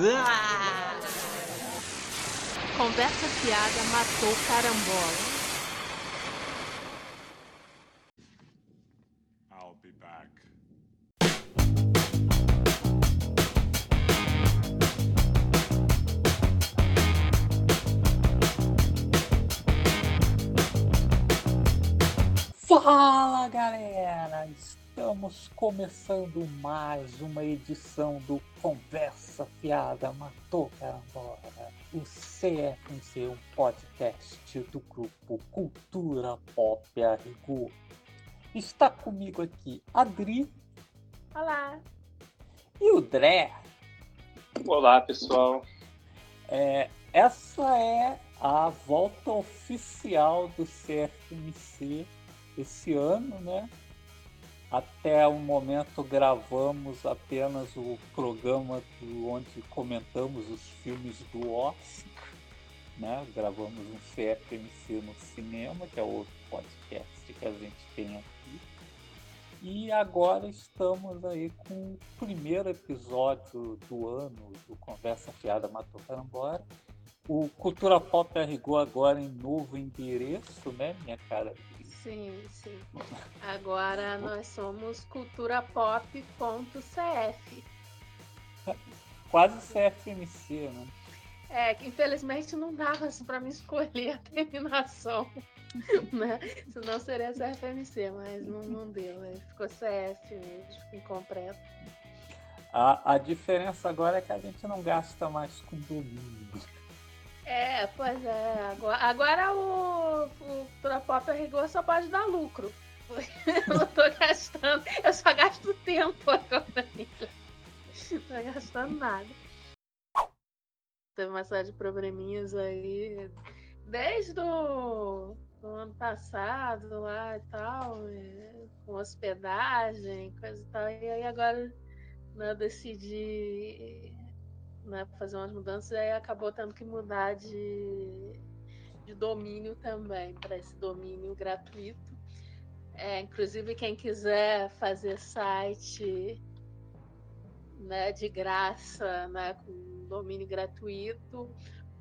Ah! Conversa fiada matou carambola. I'll be back. Fala galera! Estamos começando mais uma edição do Conversa Fiada Matou Carambola, o CFMC, um podcast do grupo Cultura Pop Arrigo. Está comigo aqui Adri Olá. e o Dré. Olá, pessoal. É, essa é a volta oficial do CFMC esse ano, né? Até o momento gravamos apenas o programa do, onde comentamos os filmes do Oscar, né? Gravamos um CFMC no cinema, que é outro podcast que a gente tem aqui. E agora estamos aí com o primeiro episódio do ano do Conversa Fiada Matou Carambora. O Cultura Pop arrigou agora em novo endereço, né, minha cara? Sim, sim. Agora nós somos culturapop.cf. Quase CFMC, né? É, que infelizmente não dava para me escolher a terminação, né? Senão seria CFMC, mas não, não deu. né? Ficou CF mesmo, incompleto. A, a diferença agora é que a gente não gasta mais com domínio. É, pois é. Agora, agora o, o Culturapop a rigor só pode dar lucro. Eu não tô gastando, eu só gasto tempo agora. Não tô gastando nada. Teve uma série de probleminhas aí desde o do ano passado lá e tal, é, com hospedagem, coisa e tal. E aí agora né, eu decidi né, fazer umas mudanças e aí acabou tendo que mudar de, de domínio também, para esse domínio gratuito. É, inclusive, quem quiser fazer site né, de graça, né, com domínio gratuito,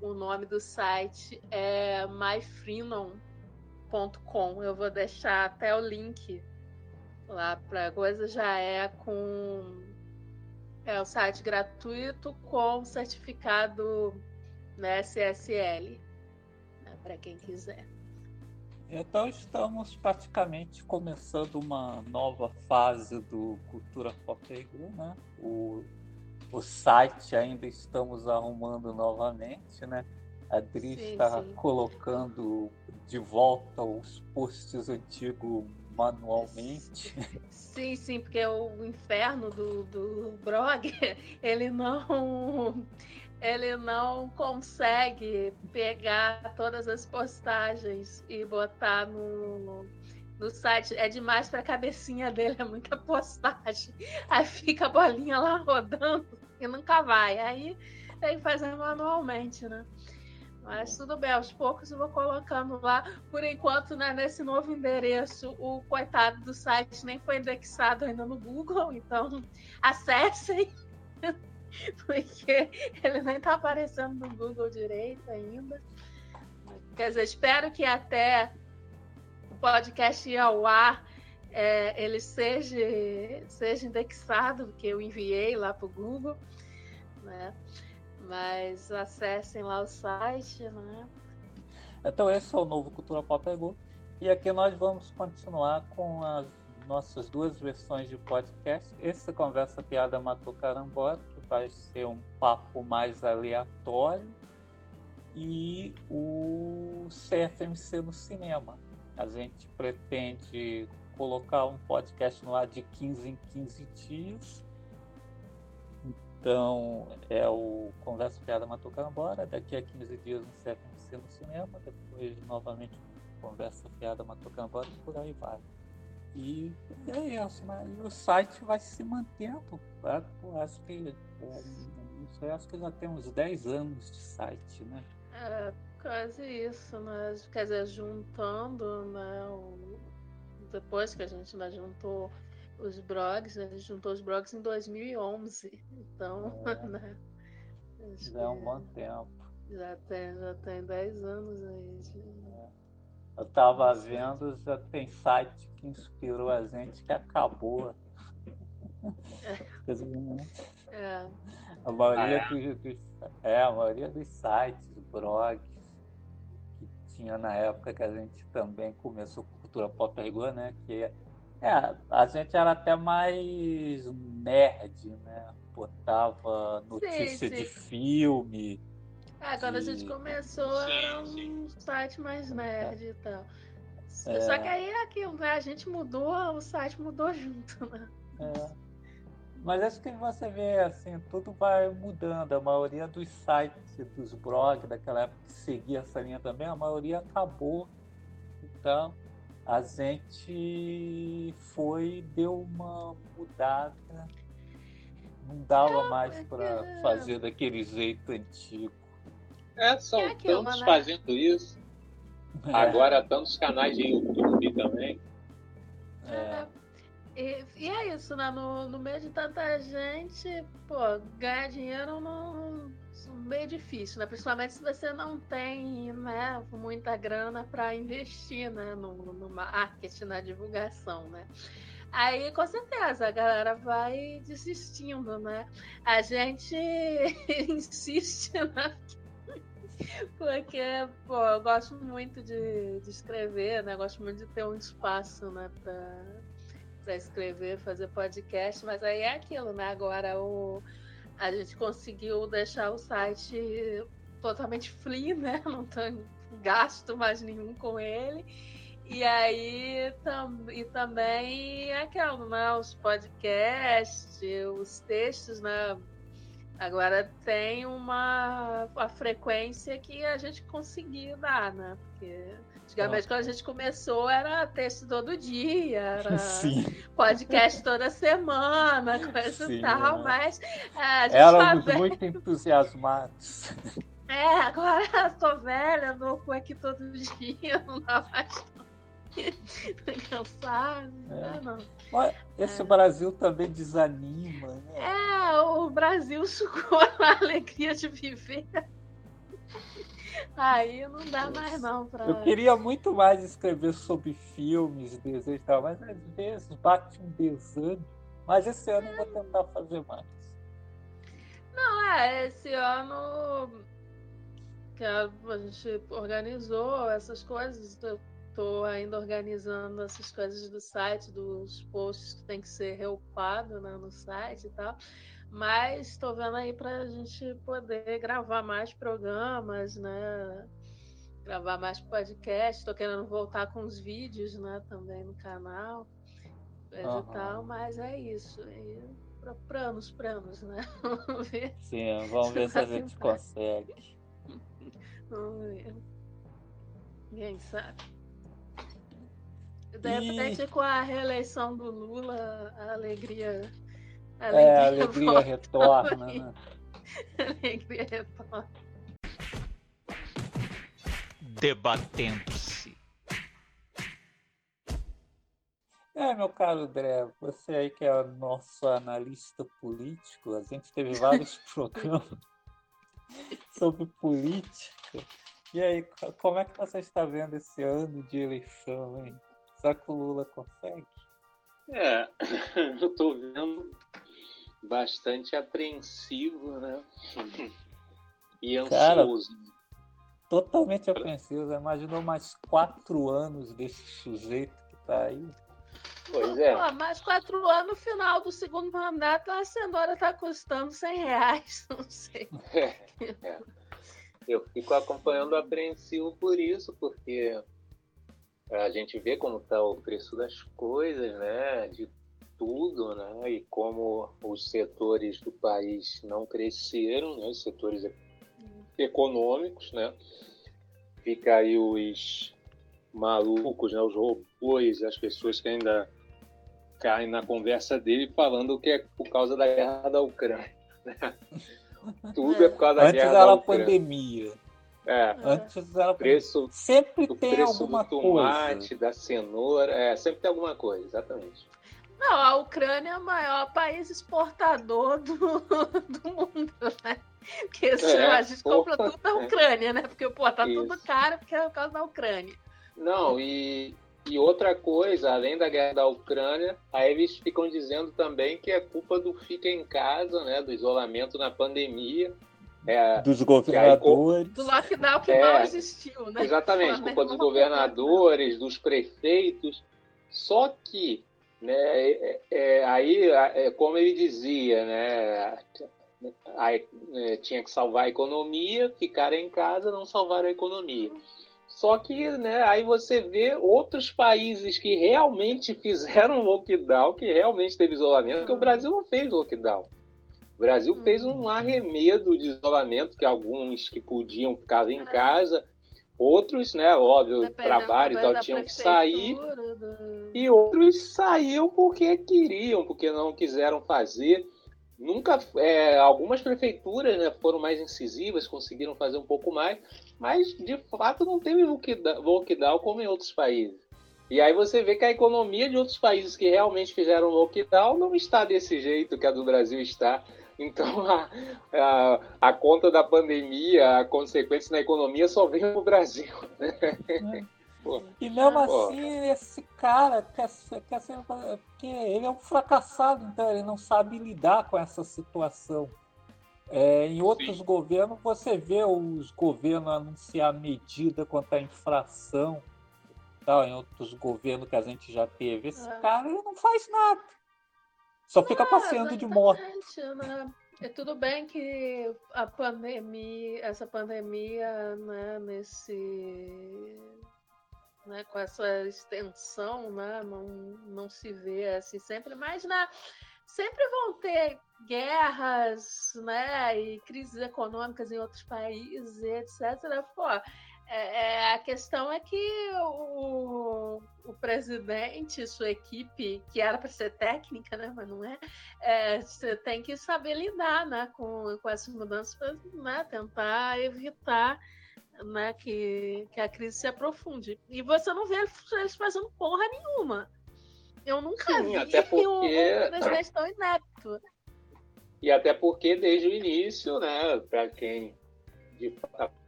o nome do site é myfreenon.com. Eu vou deixar até o link lá para coisa, já é com é o site gratuito com certificado né, SSL, né, para quem quiser. Então estamos praticamente começando uma nova fase do Cultura Pop né? O, o site ainda estamos arrumando novamente, né? A Adri Sim, está sim. colocando de volta os posts antigos manualmente. Sim, sim, porque o inferno do, do blog, ele não ele não consegue pegar todas as postagens e botar no, no site. É demais para a cabecinha dele, é muita postagem. Aí fica a bolinha lá rodando e nunca vai. Aí tem que fazer manualmente, né? Mas tudo bem, aos poucos eu vou colocando lá. Por enquanto, né, nesse novo endereço, o coitado do site nem foi indexado ainda no Google, então acessem, porque ele nem está aparecendo no Google direito ainda. Quer dizer, espero que até o podcast ir ao ar é, ele seja, seja indexado, porque eu enviei lá para o Google, né? Mas acessem lá o site, né? Então esse é o novo Cultura Pop Arrigo. E aqui nós vamos continuar com as nossas duas versões de podcast. Esse Conversa Piada Matou Carambora, que vai ser um papo mais aleatório, e o CFMC no cinema. A gente pretende colocar um podcast no ar de 15 em 15 dias. Então, é o Conversa Piada Matou Carambora. Daqui a 15 dias um CFMC no cinema. Depois, novamente, Conversa Piada Matou Carambora e por aí vai. E é isso, né? E o site vai se mantendo. Tá? Pô, acho que, aí, acho que já tem uns 10 anos de site, né? É, quase isso, né? Quer dizer, juntando, né? o- Depois que a gente né, juntou os blogs, a gente juntou os blogs em 2011. Então, é. né? Já é um bom tempo. Já tem, já tem 10 anos aí. É. Eu tava vendo, já tem site que inspirou a gente que acabou. É. é. A maioria ah, é? dos, é, a maioria dos sites, blogs que tinha na época que a gente também começou cultura pop rigor, né? Que é, a gente era até mais nerd, né? Botava notícia sim, sim. de filme. É, quando de... a gente começou era um site mais nerd e tal. É... Só que aí é aquilo, né? A gente mudou, o site mudou junto, né? É. Mas acho que você vê assim, tudo vai mudando. A maioria dos sites, dos blogs daquela época que seguia essa linha também, a maioria acabou. Então, a gente foi, deu uma mudada. Não dava mais para fazer daquele jeito antigo. É, são é aquilo, tantos né? fazendo isso. É. Agora tantos canais de YouTube também. É. E, e, é isso, né? No, no meio de tanta gente, pô, ganhar dinheiro não, meio difícil, né? Principalmente se você não tem né, muita grana para investir né, no, no marketing, na divulgação, né? Aí, com certeza, a galera vai desistindo, né? A gente insiste, né? Porque, pô, eu gosto muito de, de escrever, né? Eu gosto muito de ter um espaço, né? Pra, pra escrever, fazer podcast, mas aí é aquilo, né? Agora o a gente conseguiu deixar o site totalmente free, né? Não tem gasto mais nenhum com ele. E aí tam, e também aquilo, né? Os podcasts, os textos, né? Agora tem uma a frequência que a gente conseguiu dar, né? Porque Antigamente, quando a gente começou, era texto todo dia, era Sim. podcast toda semana, coisa e tal, é. mas é, a gente Éramos tá muito entusiasmados. É, agora tô velha, louco aqui todo dia, não dá mais cansado, é. não. Mas esse é. Brasil também desanima, né? É, o Brasil sugou a alegria de viver. Aí não dá mais não pra. Eu queria muito mais escrever sobre filmes, desenhos e tal, mas às vezes bate um desânimo. Mas esse ano eu vou tentar fazer mais. Não, é, esse ano que a gente organizou essas coisas, eu tô ainda organizando essas coisas do site, dos posts que tem que ser reupado né, no site e tal. Mas estou vendo aí para a gente poder gravar mais programas, né? Gravar mais podcast. Estou querendo voltar com os vídeos, né? Também no canal. Uhum. Tal, mas é isso. E planos, planos, né? Vamos ver. Sim, vamos ver se a gente consegue. Vamos ver. Quem sabe? De repente, e... com a reeleição do Lula, a alegria Alegria é, a alegria retorna, né? alegria retorna. Debatendo-se. É, meu caro André, você aí que é nosso analista político, a gente teve vários programas sobre política. E aí, como é que você está vendo esse ano de eleição, hein? Será que o Lula consegue? É, eu estou vendo bastante apreensivo, né? E ansioso. Cara, totalmente apreensivo. Imaginou mais quatro anos desse sujeito que tá aí. Pois é. Pô, mais quatro anos, no final do segundo mandato, a cenoura tá custando 100 reais. Não sei. É, é. Eu fico acompanhando apreensivo por isso, porque a gente vê como está o preço das coisas, né? De tudo, né? E como os setores do país não cresceram, né? Os setores econômicos, né? Fica aí os malucos, né? Os robôs, as pessoas que ainda caem na conversa dele falando que é por causa da guerra da Ucrânia. Né? Tudo é por causa da Antes guerra da Ucrânia. Antes era pandemia. É. Antes era preço, sempre tem preço alguma do tomate, coisa. da cenoura, é, sempre tem alguma coisa, exatamente. Não, a Ucrânia é o maior país exportador do, do mundo, né? Porque é, a gente compra tudo da Ucrânia, né? Porque, pô, tá Isso. tudo caro porque é por causa da Ucrânia. Não, e, e outra coisa, além da guerra da Ucrânia, aí eles ficam dizendo também que é culpa do fica em casa, né? Do isolamento na pandemia. É, dos governadores. Do lockdown que é, mal existiu, né? Exatamente, culpa dos governadores, dos prefeitos. Só que, né, é, é, aí, é, como ele dizia, né, aí, é, tinha que salvar a economia, ficar em casa, não salvar a economia. Só que né, aí você vê outros países que realmente fizeram lockdown, que realmente teve isolamento, porque o Brasil não fez lockdown. O Brasil fez um uhum. arremedo de isolamento, que alguns que podiam ficavam em casa, outros, né, óbvio, trabalho e tal, tinham que sair, do... e outros saíam porque queriam, porque não quiseram fazer. Nunca, é, algumas prefeituras né, foram mais incisivas, conseguiram fazer um pouco mais, mas de fato não teve lockdown como em outros países. E aí você vê que a economia de outros países que realmente fizeram lockdown não está desse jeito que a do Brasil está. Então, a, a, a conta da pandemia, a consequência na economia só vem no Brasil. É. e mesmo assim, esse cara quer quer ser. Porque ele é um fracassado, então ele não sabe lidar com essa situação. É, em outros Sim. governos, você vê os governos anunciar medida contra a inflação. Tal, em outros governos que a gente já teve. Esse é. cara ele não faz nada. Só fica é, passeando de moto. Né? É tudo bem que a pandemia, essa pandemia, né, nesse, né, com essa extensão, né, não, não se vê assim sempre, mas na, sempre vão ter guerras, né, e crises econômicas em outros países, etc. Pô, é, é, a questão é que o, o presidente, sua equipe, que era para ser técnica, né, mas não é, é, você tem que saber lidar né, com, com essas mudanças para né, tentar evitar né, que, que a crise se aprofunde. E você não vê eles fazendo porra nenhuma. Eu nunca Sim, vi até porque... um presidente tão inepto. E até porque desde o início, né, para quem de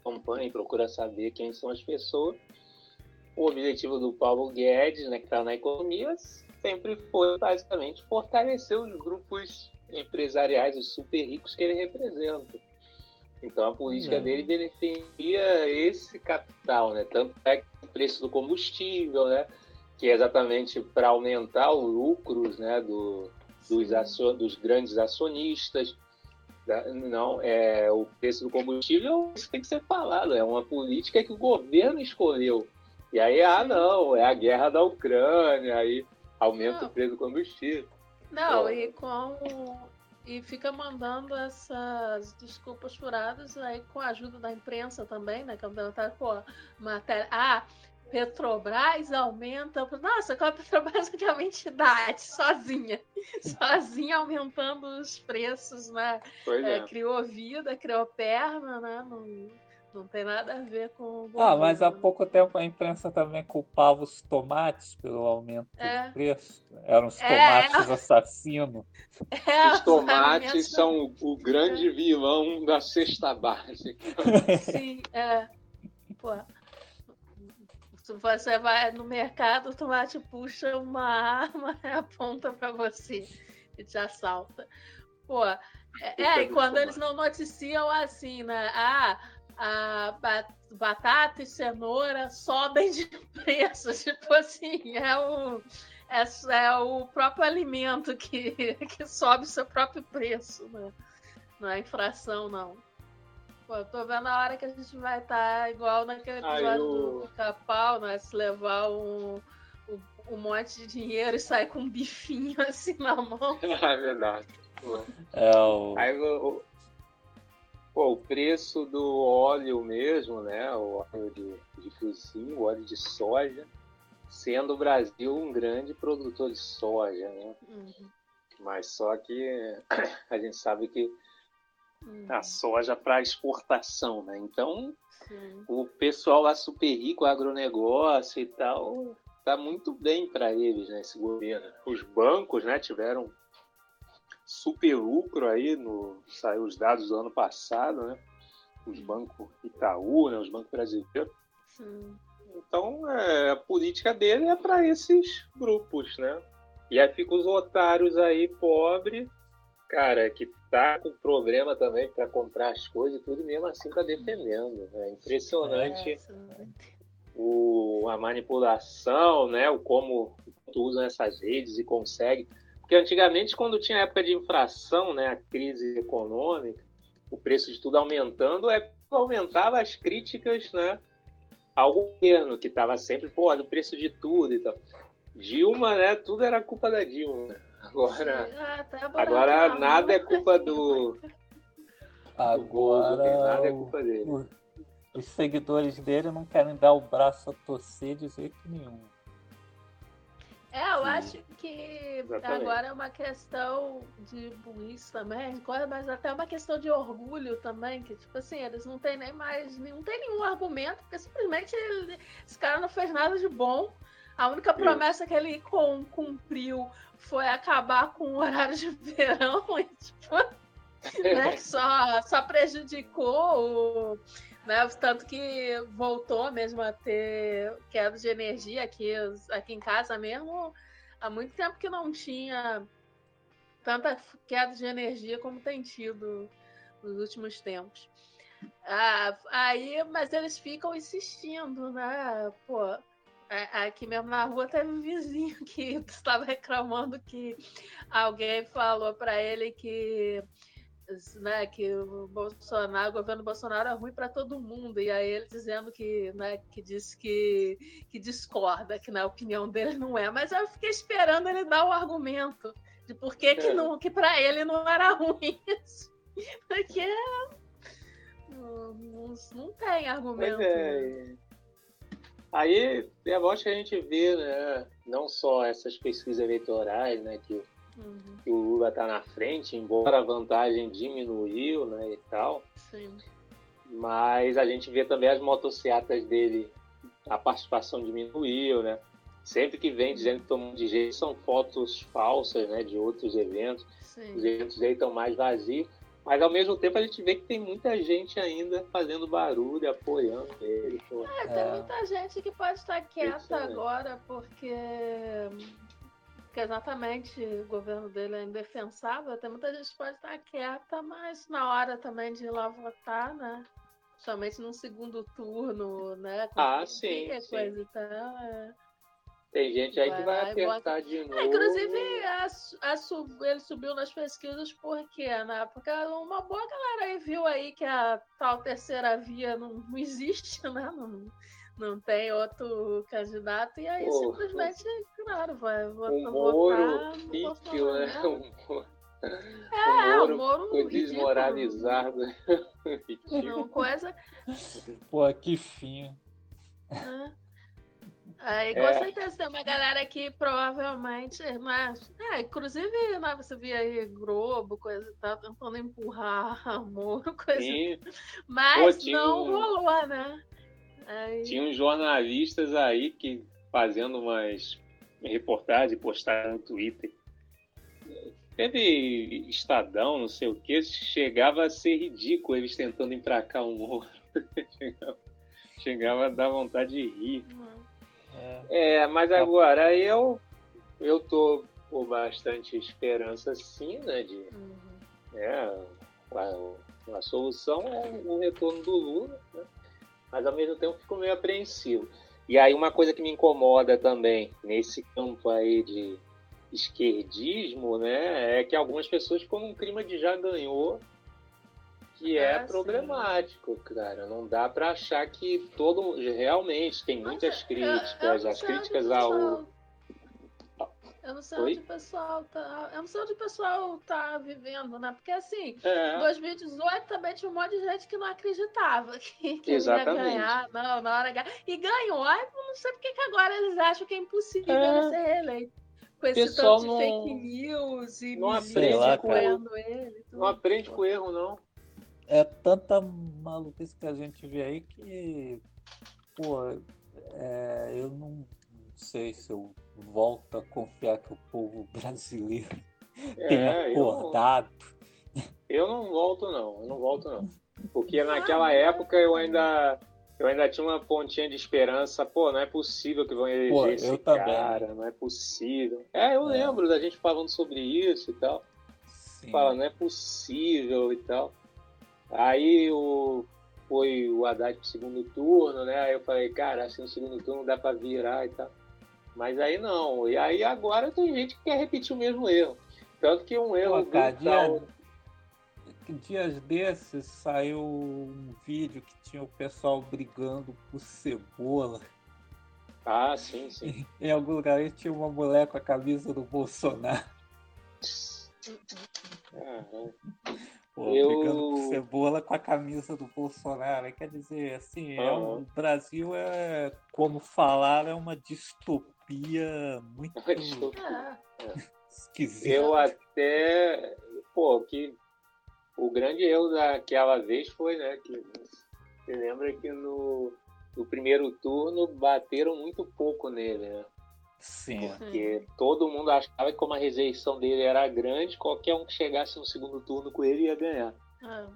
acompanha e procura saber quem são as pessoas. O objetivo do Paulo Guedes, né, que está na economia, sempre foi basicamente fortalecer os grupos empresariais, os super ricos que ele representa. Então a política uhum. dele defendia esse capital, né? Tanto é que o preço do combustível, né? Que é exatamente para aumentar os lucros, né? Do, dos, acion, dos grandes acionistas não, é, o preço do combustível isso tem que ser falado, é uma política que o governo escolheu. E aí, ah, não, é a guerra da Ucrânia, aí aumenta não. o preço do combustível. Não, Pô. e com. E fica mandando essas desculpas furadas aí com a ajuda da imprensa também, né? Que é tá, pô, matéria. Ah, Petrobras aumenta. Nossa, qual a Petrobras que é uma entidade sozinha, sozinha aumentando os preços, né? É, é. Criou vida, criou perna, né? Não, não tem nada a ver com. O ah, mas há pouco tempo a imprensa também culpava os tomates pelo aumento é. do preço. Eram os é, tomates é. assassinos. É, os tomates são o grande vilão da cesta básica. Sim, é. Pô. Você vai no mercado, o tomate puxa uma arma e aponta para você e te assalta. Pô, é, é e quando eles não noticiam assim, né? Ah, a batata e cenoura sobem de preço. Tipo assim, é o, é, é o próprio alimento que, que sobe o seu próprio preço, né? Não é infração, não. Pô, tô vendo a hora que a gente vai estar tá igual naquele episódio eu... do Capau, né? Se levar um, um, um, monte de dinheiro e sair com um bifinho assim na mão. é verdade. É o... Aí, o, pô, o preço do óleo mesmo, né? O óleo de, de fiozinho, o óleo de soja, sendo o Brasil um grande produtor de soja, né? Uhum. Mas só que a gente sabe que a uhum. soja para exportação, né? Então, Sim. o pessoal lá super rico, agronegócio e tal, tá muito bem para eles, né, esse governo. Os bancos, né, tiveram super lucro aí no saiu os dados do ano passado, né? Os bancos Itaú, né, os bancos brasileiros. Sim. Então, é, a política dele é para esses grupos, né? E aí ficam os otários aí, pobre, cara, que tá com problema também para comprar as coisas e tudo, mesmo assim tá defendendo. É impressionante é, o, a manipulação, né? O como usam essas redes e consegue. Porque antigamente, quando tinha época de inflação, né, a crise econômica, o preço de tudo aumentando, é aumentava as críticas, né, ao governo, que estava sempre, pô, no preço de tudo e tal. Dilma, né, tudo era culpa da Dilma. Agora, ah, tá agora nada é culpa do. Agora, do nada é culpa dele. Os seguidores dele não querem dar o braço a torcer de jeito nenhum. É, eu Sim. acho que Exatamente. agora é uma questão de burrice também, mas até uma questão de orgulho também, que tipo assim, eles não têm nem mais, não tem nenhum argumento, porque simplesmente ele, esse cara não fez nada de bom. A única promessa que ele cumpriu foi acabar com o horário de verão e, tipo, né, só, só prejudicou o, né, tanto que voltou mesmo a ter queda de energia aqui, aqui em casa mesmo. Há muito tempo que não tinha tanta queda de energia como tem tido nos últimos tempos. Ah, aí, mas eles ficam insistindo, né? Pô, aqui mesmo na rua teve um vizinho que estava reclamando que alguém falou para ele que né, que o Bolsonaro, o governo Bolsonaro é ruim para todo mundo e aí ele dizendo que, né, que disse que, que discorda, que na opinião dele não é, mas eu fiquei esperando ele dar o argumento de por que que, é. não, que para ele não era ruim isso, porque não, não, não tem argumento. É. Aí é bom que a gente vê, né, não só essas pesquisas eleitorais, né, que, uhum. que o Lula está na frente, embora a vantagem diminuiu, né, e tal. Sim. Mas a gente vê também as motocicletas dele, a participação diminuiu, né? Sempre que vem dizendo que tomou de jeito, são fotos falsas, né, de outros eventos. Sim. Os eventos dele estão mais vazios. Mas ao mesmo tempo a gente vê que tem muita gente ainda fazendo barulho, apoiando ele. Pô. É, tem é. muita gente que pode estar quieta agora porque, porque exatamente o governo dele é indefensável. Tem muita gente que pode estar quieta, mas na hora também de ir lá votar, né? Somente no segundo turno, né? Com ah, sim. Coisa sim. Então, é... Tem gente aí que vai apertar de novo. É, inclusive, a, a sub, ele subiu nas pesquisas né? Porque uma boa galera aí viu aí que a tal terceira via não, não existe, né? Não, não tem outro candidato, e aí Pô, simplesmente, claro, vai votar. Um Moro pífio, né? né? Um, é, o Moro, o Moro foi desmoralizado. Não, coisa. Pô, que fim. É. Aí, com é. certeza tem uma galera que provavelmente, mas, é, inclusive, né, você via aí Globo, coisa e tal, tentando empurrar amor, coisa. Sim. Mas Pô, não um... rolou, né? Aí... Tinha uns jornalistas aí que fazendo umas reportagens, postaram no Twitter. Teve Estadão, não sei o que, chegava a ser ridículo eles tentando empracar um Moro. chegava, chegava a dar vontade de rir. Uhum. É, mas agora eu eu tô com bastante esperança sim, né? De, uhum. é, a, a, solução é o retorno do Lula, né? mas ao mesmo tempo fico meio apreensivo. E aí uma coisa que me incomoda também nesse campo aí de esquerdismo, né, é que algumas pessoas ficam num clima de já ganhou que é ah, problemático, sim. cara. Não dá para achar que todo realmente tem muitas críticas, as críticas ao eu não sei Oi? onde o pessoal tá. Eu não sei onde o pessoal tá vivendo, né? Porque assim, é. em 2018 também tinha um monte de gente que não acreditava que, que ia ganhar. Não, na hora E ganhou. Ai, não sei porque que agora eles acham que é impossível é. ele ser reeleito. Com esse Pessoal tanto de não, fake news e não aprende com ele. Não aprende com erro, não é tanta maluquice que a gente vê aí que, pô, é, eu não sei se eu volto a confiar que o povo brasileiro é, tenha acordado. Eu, eu não volto não, eu não volto não. Porque naquela época eu ainda eu ainda tinha uma pontinha de esperança. Pô, não é possível que vão eleger Pô, esse cara, também. não é possível. É, eu é. lembro da gente falando sobre isso e tal. Sim. Fala, não é possível e tal. Aí o, foi o Haddad pro segundo turno, né? Aí eu falei, cara, assim no segundo turno dá pra virar e tal. Mas aí não. E aí agora tem gente que quer repetir o mesmo erro. Tanto que um erro Pô, cara, brutal... dia, dias desses saiu um vídeo que tinha o pessoal brigando por cebola. Ah, sim, sim. Em algum lugar tinha uma mulher com a camisa do Bolsonaro. Uhum. Pô, eu... brigando por cebola com a camisa do Bolsonaro. Quer dizer, assim, é um, o Brasil é, como falar, é uma distopia muito esquisita. Eu até, pô, que o grande erro daquela vez foi, né, que você lembra que no, no primeiro turno bateram muito pouco nele, né? Sim. Porque todo mundo achava que como a rejeição dele era grande, qualquer um que chegasse no segundo turno com ele ia ganhar. Ah.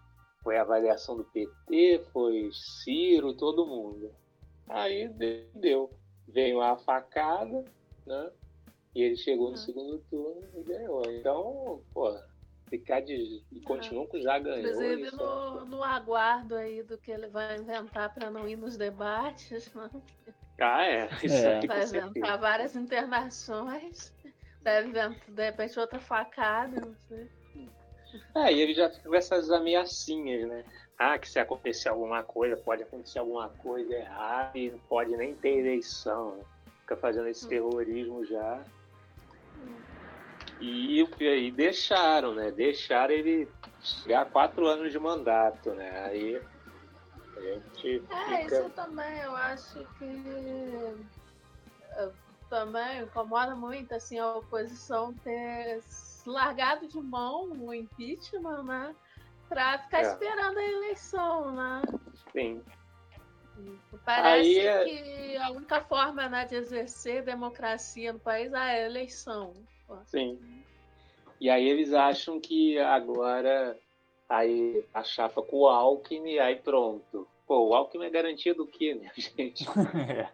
Foi a avaliação do PT, foi Ciro, todo mundo. Aí deu. Veio a facada, né? E ele chegou no ah. segundo turno e ganhou. Então, pô, ficar de. E ah. continua com já ganhou. Inclusive no, no aguardo aí do que ele vai inventar para não ir nos debates, né? Ah, é. Isso é. Vai inventar várias internações. Deve inventar, de repente, outra facada, não sei. É, e ele já fica com essas ameaçinhas, né? Ah, que se acontecer alguma coisa, pode acontecer alguma coisa errada e não pode nem ter eleição. Né? Fica fazendo esse hum. terrorismo já. E, e deixaram, né? Deixaram ele chegar quatro anos de mandato, né? Aí a gente. É, fica... isso também, eu acho que também incomoda muito assim, a oposição ter largado de mão o impeachment, né? Pra ficar é. esperando a eleição, né? Sim. Parece é... que a única forma né, de exercer democracia no país é a eleição. Sim. E aí eles acham que agora aí a chapa com o Alckmin, aí pronto. Pô, o Alckmin é garantia do quê, minha gente? é.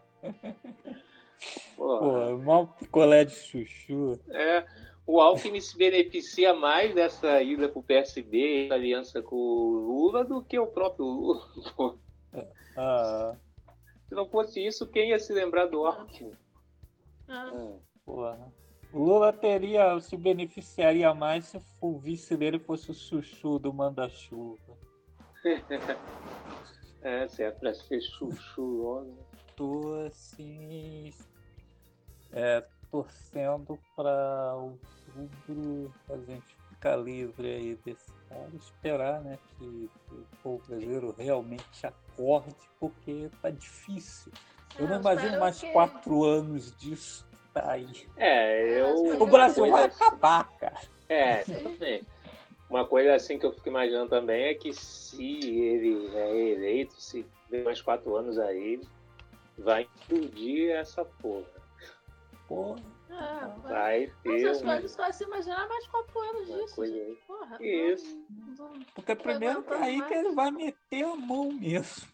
Pô, mal picolé de chuchu. É, o Alckmin se beneficia mais dessa ida pro PSB, aliança com o Lula, do que o próprio Lula. Pô. Ah. Se não fosse isso, quem ia se lembrar do Alckmin? Ah. É. Porra. O Lula teria, se beneficiaria mais se o vice dele fosse o chuchu do manda-chuva. é, se é pra ser chuchu logo. Tô assim. É, torcendo para outubro a gente ficar livre aí desse cara. Esperar, né, que, que o povo brasileiro realmente acorde, porque tá difícil. Eu não, não imagino mais quatro anos disso tá aí. É, eu. O Brasil vai acabar, cara. É, também. Uma coisa assim que eu fico imaginando também é que se ele é eleito, se der mais quatro anos aí, vai explodir essa porra. Porra. Ah, vai ter. Essas coisas só se imaginar mais quatro anos disso. Coisa aí. Porra, Isso. Não, não, Porque primeiro é aí que ele vai meter a mão mesmo.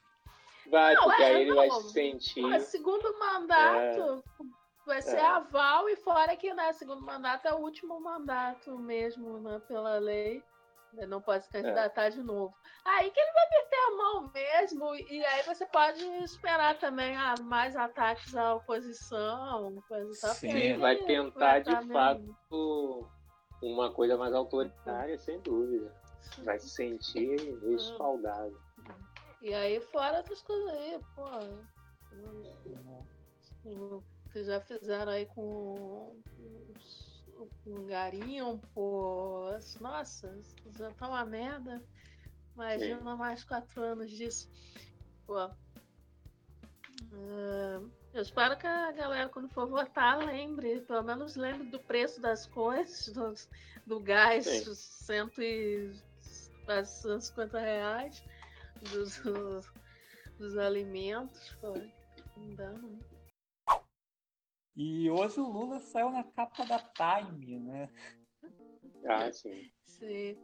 Vai, não, porque é, aí ele vai se sentir. segundo mandato. É Vai ser é. aval e fora que, né, segundo mandato é o último mandato mesmo, né, pela lei. Ele não pode se candidatar é. de novo. Aí que ele vai meter a mão mesmo, e aí você pode esperar também ah, mais ataques à oposição, coisa Sim, vai tentar de fato uma coisa mais autoritária, sem dúvida. Vai se sentir respaldado. E aí fora das coisas aí, pô que já fizeram aí com um garimpo. Nossa, já tá uma merda. Imagina Sim. mais quatro anos disso. Pô. Uh, eu espero que a galera, quando for votar, lembre, pelo menos lembre do preço das coisas, do, do gás, cento e, quase 150 reais, dos, dos, dos alimentos. Pô, não dá, não. E hoje o Lula saiu na capa da Time, né? Ah, sim. Sim.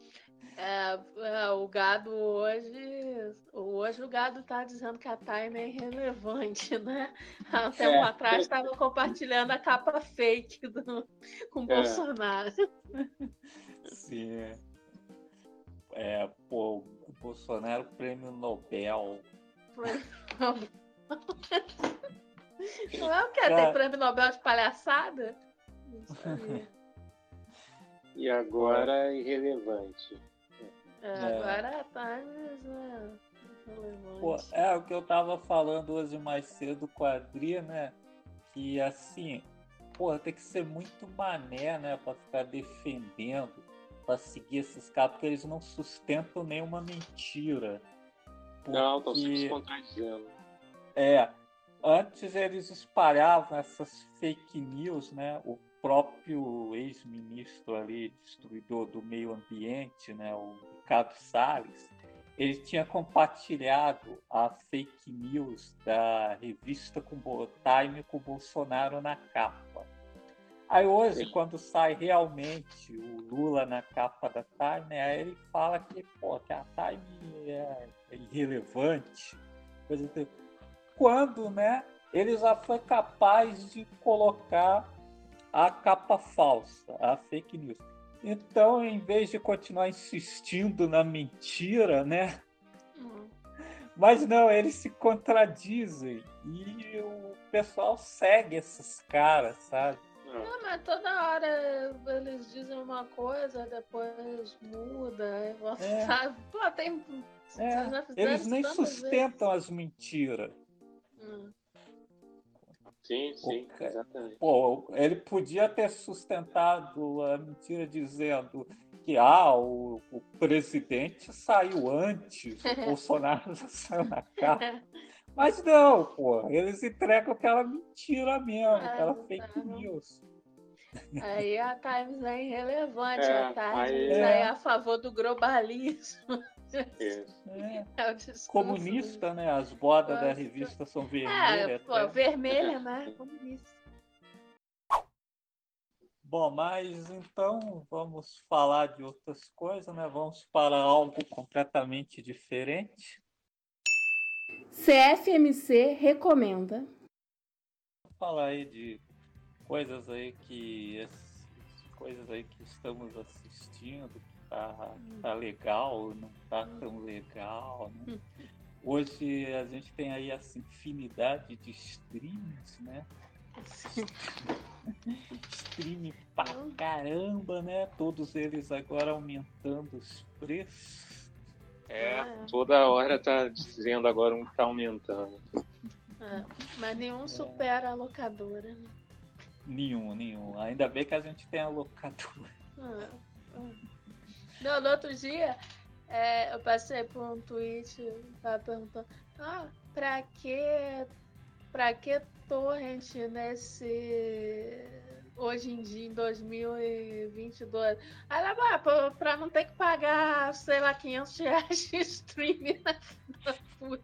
É, é, o gado hoje. Hoje o gado tá dizendo que a Time é irrelevante, né? Há um tempo é. atrás estava compartilhando a capa fake do, com o é. Bolsonaro. Sim. É, pô, o Bolsonaro, prêmio Nobel. Prêmio Nobel. Não é o que? Tem prêmio Nobel de palhaçada? E agora é irrelevante. É, é. agora tá né, Pô, é o que eu tava falando hoje mais cedo com a Adri, né? Que assim, porra, tem que ser muito mané, né? Pra ficar defendendo, pra seguir esses caras, porque eles não sustentam nenhuma mentira. Porque... Não, estão se contradizendo. É, antes eles espalhavam essas fake news, né? O próprio ex-ministro ali, destruidor do meio ambiente, né? O Ricardo Salles, ele tinha compartilhado a fake news da revista com o Time com o Bolsonaro na capa. Aí hoje, quando sai realmente o Lula na capa da Time, aí ele fala que, pô, que a Time é irrelevante. Coisa Quando, né, ele já foi capaz de colocar a capa falsa, a fake news. Então, em vez de continuar insistindo na mentira, né? Uhum. Mas não, eles se contradizem e o pessoal segue esses caras, sabe? Não, mas toda hora eles dizem uma coisa, depois muda, é. sabe? Pô, tem. É. Eles nem sustentam vezes. as mentiras. Hum. Sim, sim, o, exatamente. Pô, ele podia ter sustentado a mentira dizendo que ah, o, o presidente saiu antes, o Bolsonaro saiu na cara. Mas não, pô, eles entregam aquela mentira mesmo, é, aquela fake news. Aí a Times é irrelevante, é, a Times é... é a favor do globalismo. É. É Comunista, né? As bordas da revista são vermelhas. É, pô, vermelha, né? Comunista. Bom, mas então vamos falar de outras coisas, né? Vamos para algo completamente diferente. CFMC recomenda. Vamos falar aí de coisas aí que coisas aí que estamos assistindo, tá, tá legal, não tá tão legal, né? Hoje a gente tem aí essa infinidade de streams, né? Stream pra caramba, né? Todos eles agora aumentando os preços. É, ah. toda hora tá dizendo agora um que tá aumentando. É, mas nenhum supera a locadora, né? Nenhum, nenhum. Ainda bem que a gente tem a locadora. Ah, ah. Não, no outro dia, é, eu passei por um tweet tava perguntando: ah, pra que, pra que torrent nesse. Hoje em dia, em 2022? Aí ela, pra, pra não ter que pagar, sei lá, 500 reais de streaming na, na puta.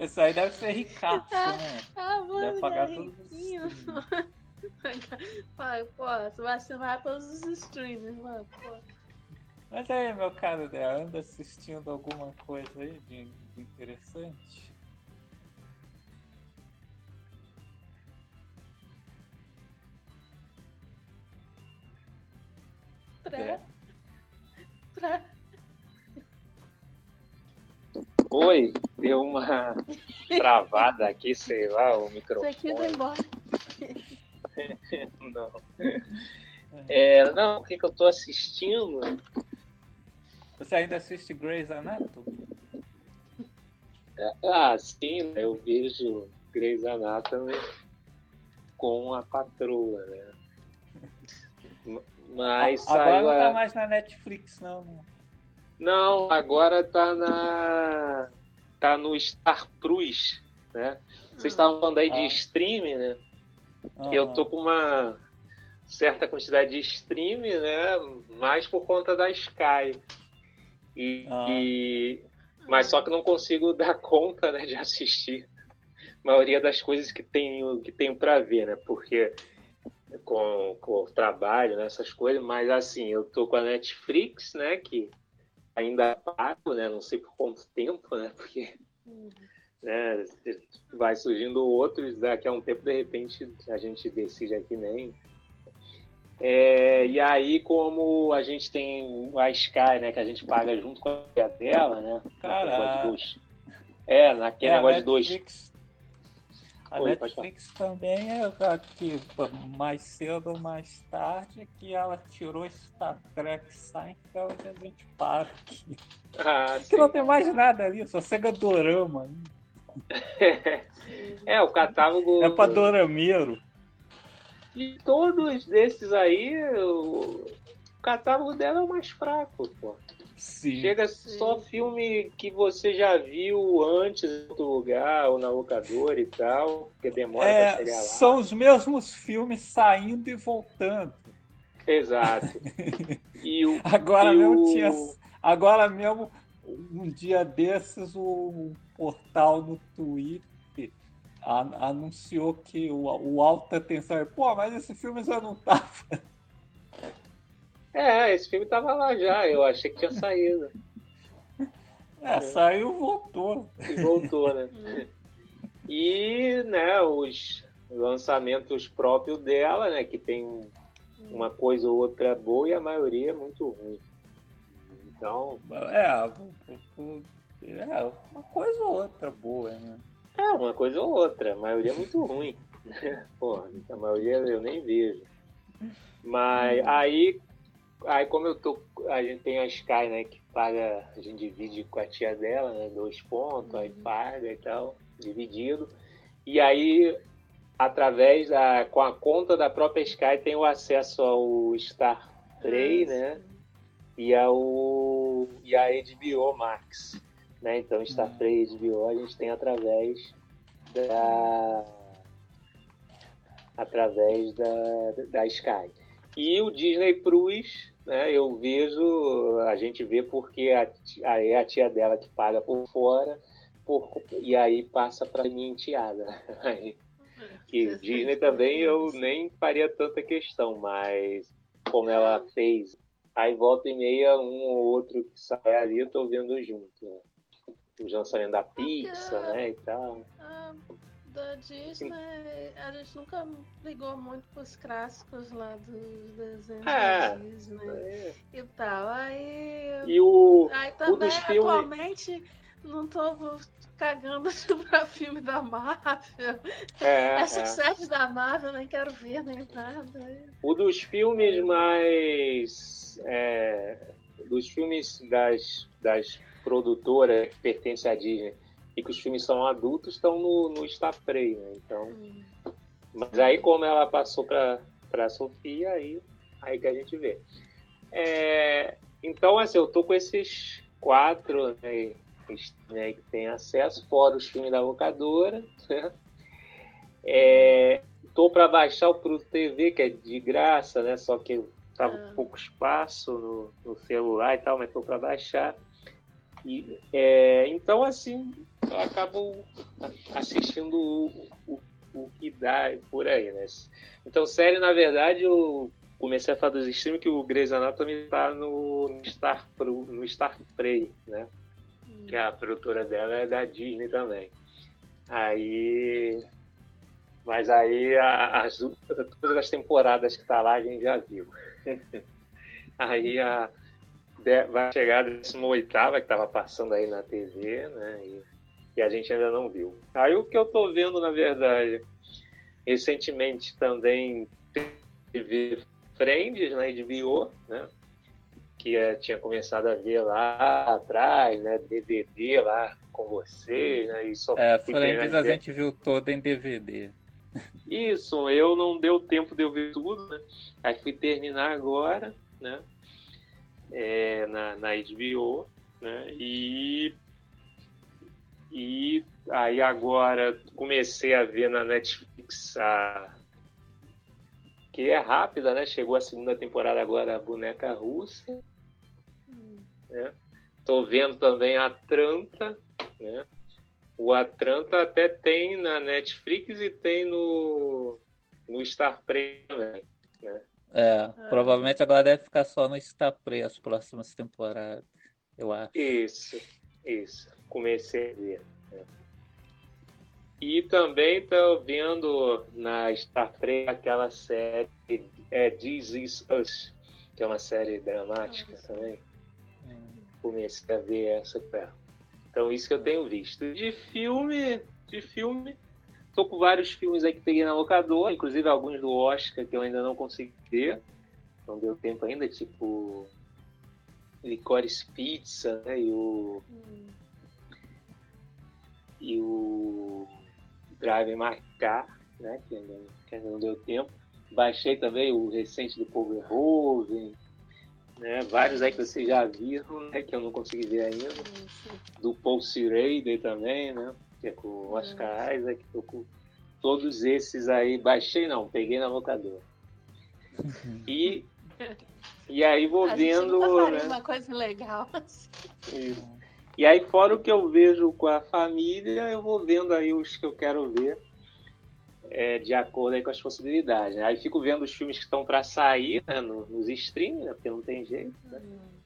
Isso aí deve ser ricaço, ah, né? Ah, mano, deve pagar é os Pô, você vai assinar todos os streams, mano. Pô. Mas aí, meu caro, né, anda assistindo alguma coisa aí de, de interessante? Pra... É. Pra... Oi, deu uma travada aqui, sei lá, o microfone. Você quis ir embora. não. É, não, o que, que eu tô assistindo? Você ainda assiste Grey's Anatomy? É, ah, sim, né? eu vejo Grey's Anatomy com a patroa, né? Mas agora não tá mais na Netflix, não. Né? Não, agora tá na tá no Star Plus, né? Vocês estavam falando aí ah. de streaming, né? Ah. Eu tô com uma certa quantidade de streaming, né? Mais por conta da Sky. E, ah. e, mas só que não consigo dar conta né, de assistir a maioria das coisas que tenho que tenho para ver, né? Porque com, com o trabalho, né, essas coisas, mas assim, eu tô com a Netflix, né, que ainda pago, né, não sei por quanto tempo, né, porque uhum. né, vai surgindo outros, daqui a um tempo, de repente, a gente decide aqui nem. É, e aí, como a gente tem a Sky, né, que a gente paga junto com a dela, né, Caraca. É, naquele é, negócio de dois a Oi, Netflix também é aqui, mais cedo ou mais tarde, que ela tirou Star Trek Seinfeld e a gente para aqui. Ah, que não tem mais nada ali, só Sega Dorama. é, o catálogo. É pra Dorameiro. E todos desses aí, o catálogo dela é o mais fraco, pô. Sim. Chega só filme que você já viu antes em outro lugar, ou na locadora e tal, que demora é, pra chegar lá. São os mesmos filmes saindo e voltando. Exato. E o, agora e mesmo o... tinha. Agora mesmo, um dia desses, o portal no Twitter anunciou que o, o alta tensão. Pô, mas esse filme já não tava. É, esse filme tava lá já, eu achei que tinha saído. É, é. saiu voltou. E voltou, né? E, né, os lançamentos próprios dela, né, que tem uma coisa ou outra boa e a maioria é muito ruim. Então. É, é uma coisa ou outra boa, né? É, uma coisa ou outra, a maioria é muito ruim. Pô, a maioria eu nem vejo. Mas hum. aí Aí como eu tô, a gente tem a Sky, né, que paga, a gente divide com a tia dela, né, dois pontos, uhum. aí paga e tal, dividido. E aí, através da, com a conta da própria Sky, tem o acesso ao Star Play, ah, né, e ao e a HBO Max, né? Então, Star uhum. Play e HBO a gente tem através da através da, da Sky. E o Disney Plus, né, eu vejo, a gente vê porque a, a, é a tia dela que paga por fora, por, e aí passa para minha enteada. que Disney também eu nem faria tanta questão, mas como ela fez, aí volta e meia um ou outro que sai ali, eu tô vendo junto. Né? Os lançamentos da Pixar, né, e tal. Ah, da Disney, a gente nunca ligou muito pros clássicos lá dos desenhos é, da Disney é. e tal. Aí, e o, aí também, o atualmente, não tô cagando pra filme da Marvel. É, Essas é. séries da Marvel, nem quero ver nem nada. O dos filmes mais... É, dos filmes das, das produtoras que pertencem à Disney e que os filmes são adultos estão no, no Star Play, né? Então, mas aí como ela passou para para Sofia, aí aí que a gente vê. É, então assim, eu tô com esses quatro né, né, que tem acesso, fora os filmes da locadora. Né? É, tô para baixar o Pro TV, que é de graça, né? Só que tava ah. com pouco espaço no, no, celular e tal, mas tô para baixar. E, é, então, assim, eu acabo assistindo o, o, o, que dá por aí, né? Então, série, na verdade, eu comecei a falar dos streams que o Grey's Anatomy está no, Star, Pro, no Star Play, né? Que a produtora dela é da Disney também. Aí... Mas aí as, todas as temporadas que tá lá a gente já viu. aí a vai chegar a 18 que estava passando aí na TV, né? E, e, a gente ainda não viu. Aí o que eu tô vendo, na verdade, recentemente também teve Friends na né, HBO, né? Que é, tinha começado a ver lá atrás, né? DVD lá com você, né? E só é, Friends a gente viu todo em DVD. Isso, eu não deu tempo de eu ver tudo, né? Aí fui terminar agora, né? É, na, na HBO, né? E, e aí agora comecei a ver na Netflix a que é rápida, né? Chegou a segunda temporada agora a boneca russa. Né? Tô vendo também a Atlanta, né? O Atlanta até tem na Netflix e tem no no Star também. Né? É, ah. provavelmente agora deve ficar só no Star Play as próximas temporadas, eu acho. Isso, isso. Comecei a ver. Né? E também estou vendo na Star aquela série é, This Is Us, que é uma série dramática ah, também. Comecei a ver essa. Então isso que eu tenho visto. De filme, de filme, tô com vários filmes aí que peguei na locadora, inclusive alguns do Oscar que eu ainda não consegui ver. Não deu tempo ainda, tipo Licorice Pizza, né? E o. Hum. E o Drive Marcar, né? Que ainda, que ainda não deu tempo. Baixei também o recente do Paul Verhoeven, né? Vários aí que vocês já viram, né? Que eu não consegui ver ainda. Do Paul Schrader também, né? Que é com o Oscar Isaac. Tô com todos esses aí. Baixei não, peguei na locadora. E, e aí vou vendo. Né? uma coisa legal. Assim. Isso. E aí, fora o que eu vejo com a família, eu vou vendo aí os que eu quero ver é, de acordo com as possibilidades. Né? Aí fico vendo os filmes que estão para sair né, nos, nos streams, né, porque não tem jeito. Né? Uhum.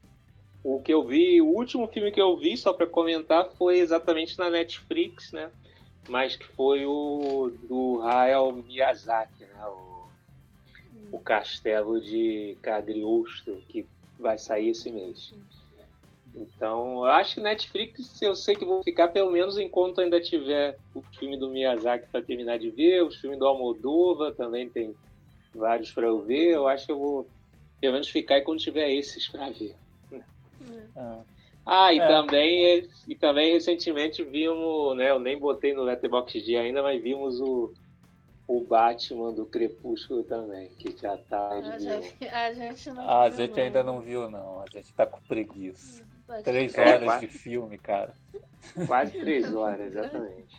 O que eu vi, o último filme que eu vi, só para comentar, foi exatamente na Netflix, né? Mas que foi o do Hayao Miyazaki, né? O, o Castelo de Cagliostro, que vai sair esse mês. Então, eu acho que Netflix, eu sei que vou ficar pelo menos enquanto ainda tiver o filme do Miyazaki para terminar de ver, o filme do Almodóvar também tem vários para eu ver. Eu acho que eu vou pelo menos ficar quando tiver esses para ver. É. Ah, e é. também e também recentemente vimos, né, eu nem botei no Letterboxd ainda, mas vimos o o Batman do Crepúsculo também, que já tá. A gente, a gente, não ah, a gente ainda não viu, não. A gente tá com preguiça. Três é, horas quase, de filme, cara. Quase três horas, exatamente.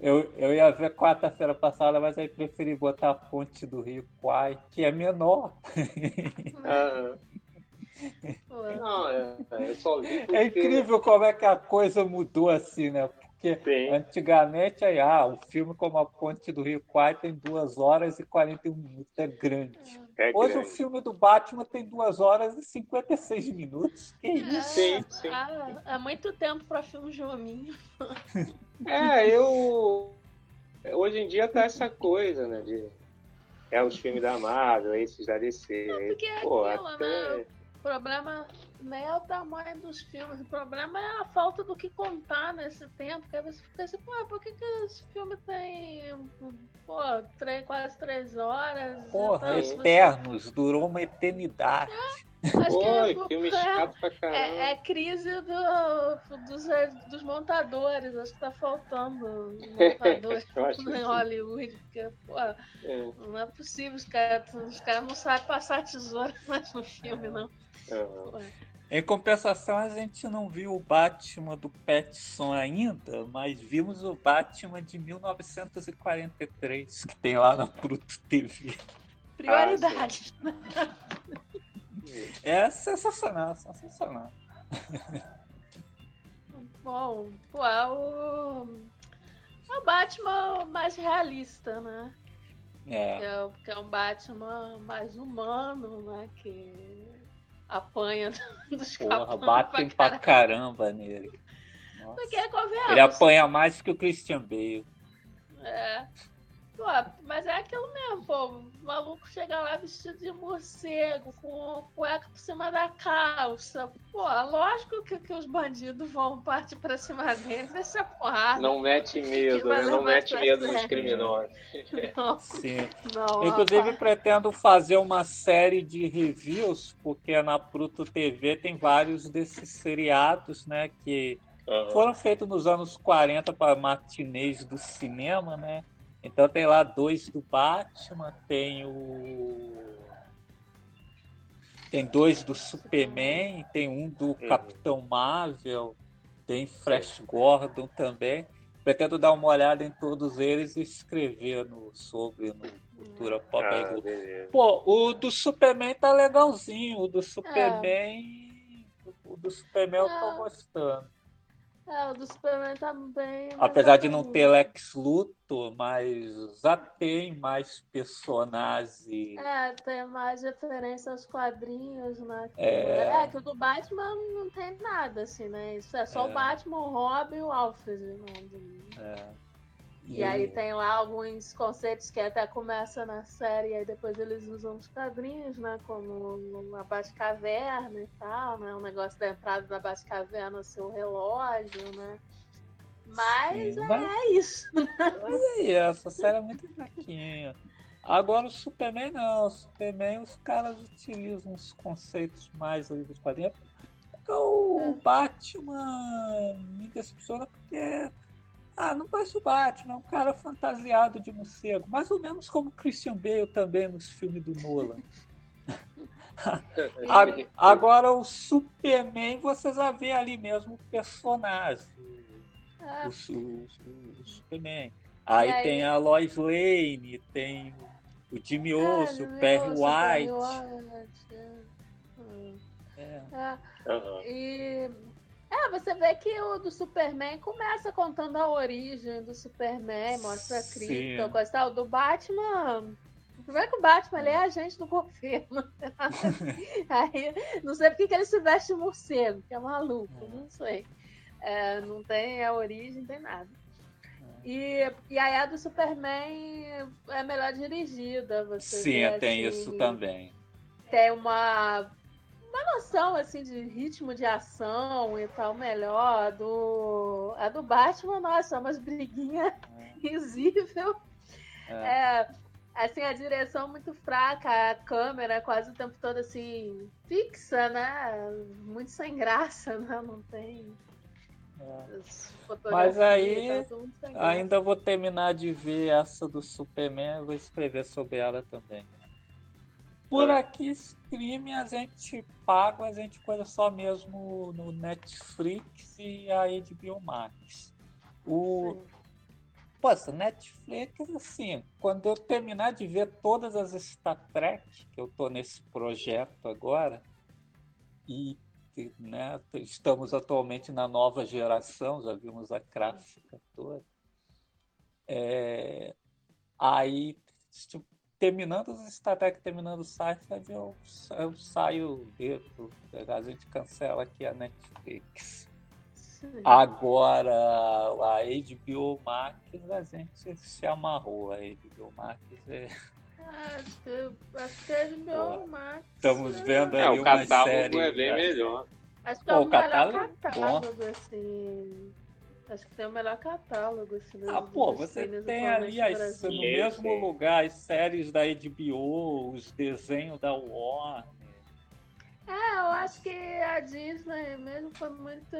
Eu, eu ia ver quarta-feira passada, mas aí preferi botar a Ponte do Rio Quai, que é menor. Ah, não, é, é, só vi porque... é incrível como é que a coisa mudou assim, né? Porque Sim. antigamente aí, ah, o filme como a Ponte do Rio Quai tem duas horas e 41 minutos, é grande. É Hoje grande. o filme do Batman tem 2 horas e 56 minutos. Que isso? Sim, sim. Ah, há muito tempo para filme de hominho. É, eu. Hoje em dia tá essa coisa, né? De... É os filmes da Marvel, esses da DC. Não, porque é Pô, aquilo, até... né? O problema nem é o tamanho dos filmes, o problema é a falta do que contar nesse tempo. Que aí você fica assim, pô, por que, que esse filme tem pô, três, quase três horas? Porra, então, Eternos, você... durou uma eternidade. É, acho Oi, que é, filme chato pra caramba. É, é crise do, dos, dos montadores, acho que tá faltando montadores em Hollywood. Porque, pô, é. não é possível, os caras os cara não sabem passar tesoura mais no filme, não. Uhum. Em compensação, a gente não viu o Batman do Petson ainda, mas vimos o Batman de 1943, que tem lá na Pluto TV. Prioridade. Ah, é sensacional, sensacional. Bom, pô, é o, é o Batman mais realista, né? É. Que é, que é um Batman mais humano, né? Que apanha dos Porra, batem pra, pra caramba nele. Porque, é Ele apanha mais que o Christian Bale. É. Pô, mas é aquilo mesmo, pô. O maluco chega lá vestido de morcego, com cueca por cima da calça. Pô, lógico que, que os bandidos vão partir pra cima dele, deixa porrada. Não mete medo, né? Não mete medo nos criminosos. Não, Sim. Não, Inclusive, ó, pretendo fazer uma série de reviews, porque na Pluto TV tem vários desses seriados, né? Que uhum. foram feitos nos anos 40 para matinês do cinema, né? Então tem lá dois do Batman, tem o. Tem dois do Superman, tem um do uhum. Capitão Marvel, tem Flash Gordon também. Pretendo dar uma olhada em todos eles e escrever no, sobre no Cultura Pop. Ah, Pô, o do Superman tá legalzinho. O do Superman. É. O do Superman eu tô gostando. É, o do Superman. Tá Apesar de não ter Lex Luthor, mas já tem mais personagens. É, tem mais referência aos quadrinhos, né? É, é que o do Batman não tem nada, assim, né? Isso é só É. o Batman, o Robin e o Alfred. Né? é. E aí tem lá alguns conceitos que até começa na série, e aí depois eles usam os quadrinhos, né? Como a Batcaverna e tal, né? O negócio da entrada da Batcaverna ser o relógio, né? Mas Sim, é, mas- isso. Mas é isso, essa série é muito fraquinha. Agora o Superman não, o Superman os caras utilizam uns conceitos mais ali dos quadrinhos. O É. Batman me decepciona porque. Ah, não parece o Batman, é um cara fantasiado de morcego. Mais ou menos como o Christian Bale também nos filmes do Nolan. Agora o Superman você já vê ali mesmo o personagem. É, o, o- o Superman. Aí, aí- tem a Lois Lane, tem o Jimmy Olsen, o Perry Olsen, Perry White. White, é. É. Aham. E é, você vê que o do Superman começa contando a origem do Superman, mostra a Sim. cripta, coisa tal. Do Batman. Primeiro que o Batman ele é agente do governo. Aí, não sei porque que ele se veste de morcego, que é maluco, não sei. É, não tem a origem, não tem nada. E, e aí a do Superman é melhor dirigida. Você Sim, vê, tem assim, isso também. tem uma, uma noção assim de ritmo de ação e tal melhor. Do, a do Batman, nossa, é umas briguinhas risível. É. É, assim, a direção muito fraca, a câmera quase o tempo todo assim, fixa, né? Muito sem graça, né? Não tem. É. as Mas aí, tá graça. Ainda vou terminar de ver essa do Superman, vou escrever sobre ela também. Por aqui, streaming a gente paga, a gente coisa só mesmo no Netflix e a HBO Max. O, Sim. Essa Netflix, assim, quando eu terminar de ver todas as Star Trek, que eu tô nesse projeto agora, e né, estamos atualmente na nova geração, já vimos a clássica toda, é, aí, tipo, terminando os Star Trek, terminando o Sci-Fi, eu, eu saio dentro, a gente cancela aqui a Netflix. Sim. Agora, a HBO Max, a gente se amarrou. A HBO Max é... Acho que, acho que é Max. Estamos vendo É, ali o uma catálogo série. é bem né? melhor. Acho que é o catálogo, catálogo, assim. Acho que tem o melhor catálogo, assim. Ah, dos- pô, dos você tem ali no as, no mesmo lugar as séries da HBO, os desenhos da Warner. É, eu acho que a Disney mesmo foi muito,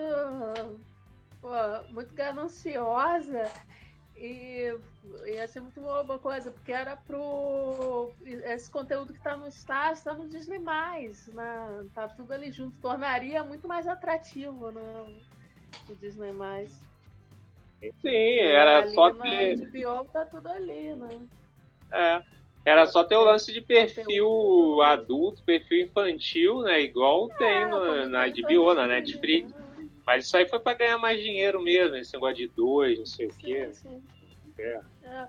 pô, muito gananciosa e ia ser muito boa uma coisa, porque era pro. Esse conteúdo que tá no Star está no Disney, né? Tá tudo ali junto. Tornaria muito mais atrativo, né? O Disney. Sim, era ali só ter. HBO tá tudo ali, né? É. Era só ter o lance de perfil adulto, perfil infantil, né? Igual tem no- na HBO, na todo Netflix. mundo, Mas isso aí foi pra ganhar mais dinheiro mesmo, esse negócio de dois, não sei o né? quê. Sim, sim. É. É.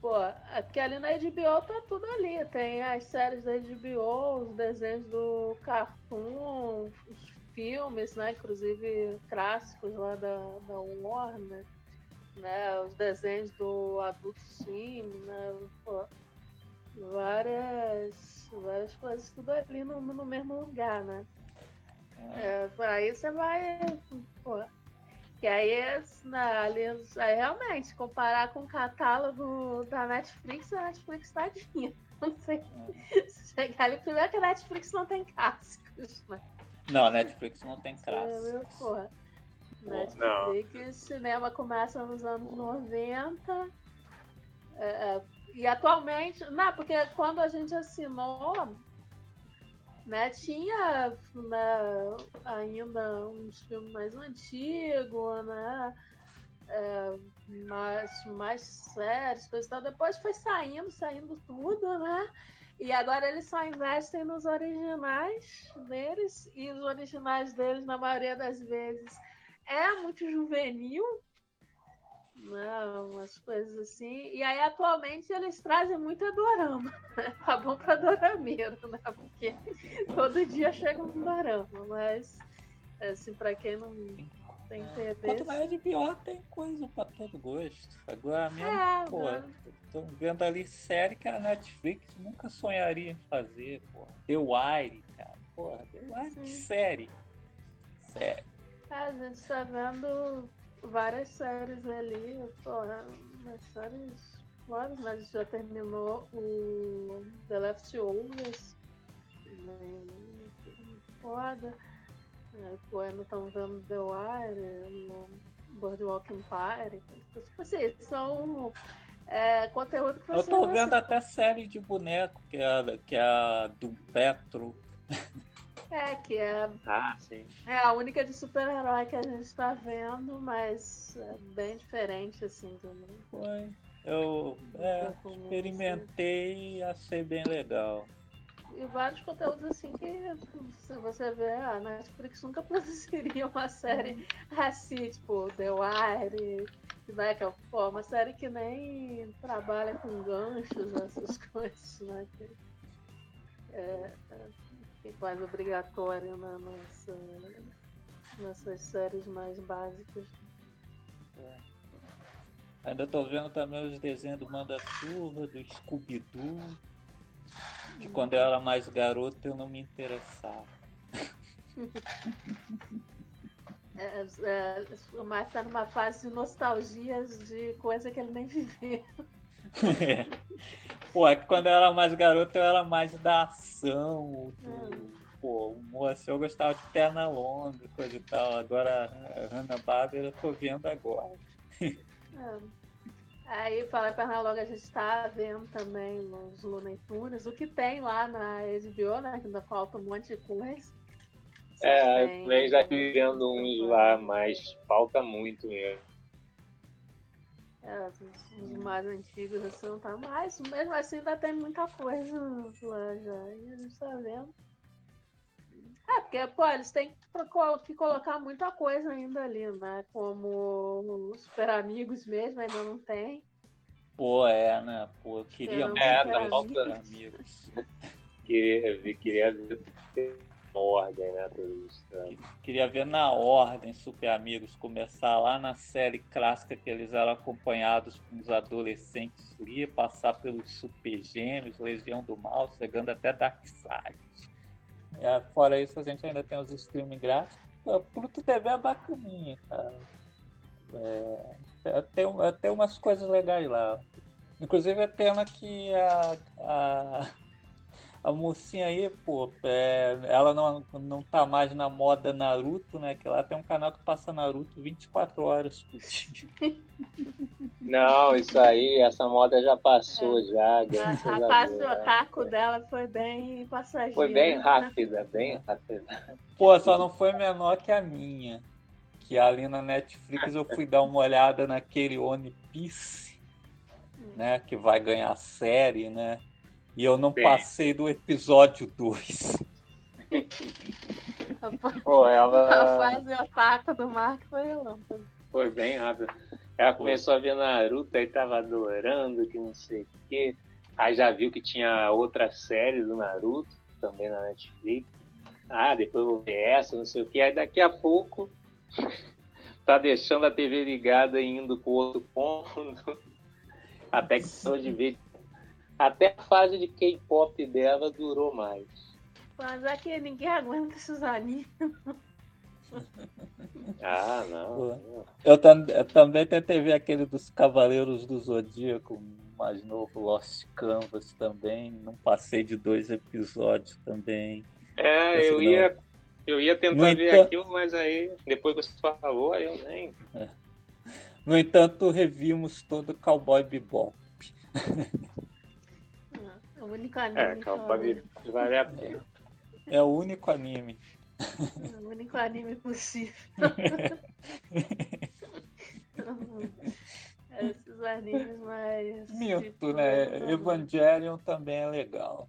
Pô, aqui ali na HBO tá tudo ali. Tem as séries da HBO, os desenhos do Cartoon, os filmes, né? Inclusive clássicos lá da, da Warner, né? Os desenhos do Adult Swim, né? Pô, várias, várias coisas tudo ali no, no mesmo lugar, né? É, aí você vai. Pô, que aí, na, ali, aí realmente, comparar com o catálogo da Netflix, a Netflix tadinha. Não sei. Se chegar ali, primeiro que a Netflix não tem clássicos, né? Não, a Netflix não tem É, clássico. meu, porra. Não. Netflix, cinema começa nos anos 90. é, é, e atualmente, não, porque quando a gente assinou, né, tinha né, ainda uns filmes mais antigos, né? é, mais, mais séries, coisas e tal. Depois foi saindo, saindo tudo, né? E agora eles só investem nos originais deles, e os originais deles, na maioria das vezes, é muito juvenil, né? umas coisas assim. E aí, atualmente, eles trazem muito dorama. Né? Tá bom para dorameiro, né? Porque todo dia chega um dorama, mas assim, para quem não tem TV. Quanto mais de pior, tem coisa pra todo gosto. Agora mesmo, é, pô, né? tô vendo ali série que a Netflix nunca sonharia em fazer, pô. The Wire, cara. Porra, The Wire, que série. Série. É, a gente tá vendo várias séries ali, porra, umas séries fodas, mas a gente já terminou o The Leftovers. Foda. É, ainda estão vendo The Wire, no Boardwalk Empire. Tipo assim, são é, conteúdo que você. Eu tô vendo até série de boneco, que é, que é a do Petro. É, que é, ah, sim. é a única de super-herói que a gente está vendo, mas é bem diferente, assim, também. Foi. Eu é, experimentei e achei bem legal e vários conteúdos assim que se você vê, a Netflix nunca produziria uma série assim, tipo The Wire, né? Que é pô, uma série que nem trabalha com ganchos, essas coisas, né? Que é, é quase obrigatória né, nessa, nessas séries mais básicas. É. Ainda tô vendo também os desenhos do Manda Surra, do Scooby-Doo que quando eu era mais garoto eu não me interessava. É, é, o Marco está numa fase de nostalgias de coisa que ele nem viveu. É. Pô, é que quando eu era mais garoto eu era mais da ação, do, hum. pô, moço, eu gostava de perna longa, coisa e tal. Agora, Hanna Barbera eu tô vendo agora. É. Aí, para Pernalonga, a gente está vendo também os Looney Tunes, o que tem lá na HBO, né? Que ainda falta um monte de coisa. É, também já vendo uns lá, mas falta muito mesmo. É, os mais antigos assim não tá mais, mesmo assim ainda tem muita coisa lá já. E a gente tá vendo. É, porque, pô, eles têm que colocar muita coisa ainda ali, né? Como os super amigos mesmo, ainda não tem. Pô, é, né? Pô, eu queria muito é, tá super amigos. queria, queria ver na ordem, né? Né? Queria ver na ordem Super Amigos, começar lá na série clássica que eles eram acompanhados com os adolescentes ali, passar pelos Super Gêmeos, Legião do Mal, chegando até Dark Side. É, fora isso, a gente ainda tem os streaming grátis. O Pluto TV é bacaninha, cara. É, tem, tem umas coisas legais lá. Inclusive a pena que a, a, a mocinha aí, pô, é, ela não, não tá mais na moda Naruto, né? Que ela tem um canal que passa Naruto 24 horas por dia. Não, isso aí, essa moda já passou é. já. A, a passo, o taco dela foi bem passageiro. Foi bem rápida, bem rápida. Pô, só não foi menor que a minha. Que ali na Netflix eu fui dar uma olhada naquele One Piece, né? Que vai ganhar série, né? E eu não Bem. passei do episódio 2. Pô, ela... A fase ataque do Marco foi relâmpago. Foi bem rápido. Ela começou a ver Naruto, aí tava adorando, que não sei o quê. Aí já viu que tinha outra série do Naruto, também na Netflix. Ah, depois vou ver essa, não sei o quê. Aí daqui a pouco tá deixando a TV ligada e indo pro outro ponto. Até que de vez até a fase de K-pop dela durou mais. Mas é que ninguém aguenta esses animes. Ah, não. Eu, eu, também tentei ver aquele dos Cavaleiros do Zodíaco, mais novo, Lost Canvas também. Não passei de dois episódios também. É, eu ia, eu ia tentar ver entanto... aquilo, mas aí, depois que você falou, aí eu nem. É. No entanto, revimos todo o Cowboy Bebop. É o único anime. É, Cowboy vale a pena. É o único anime. É o único anime possível. Esses animes mais. Minto, tipo, né? Evangelion também é legal.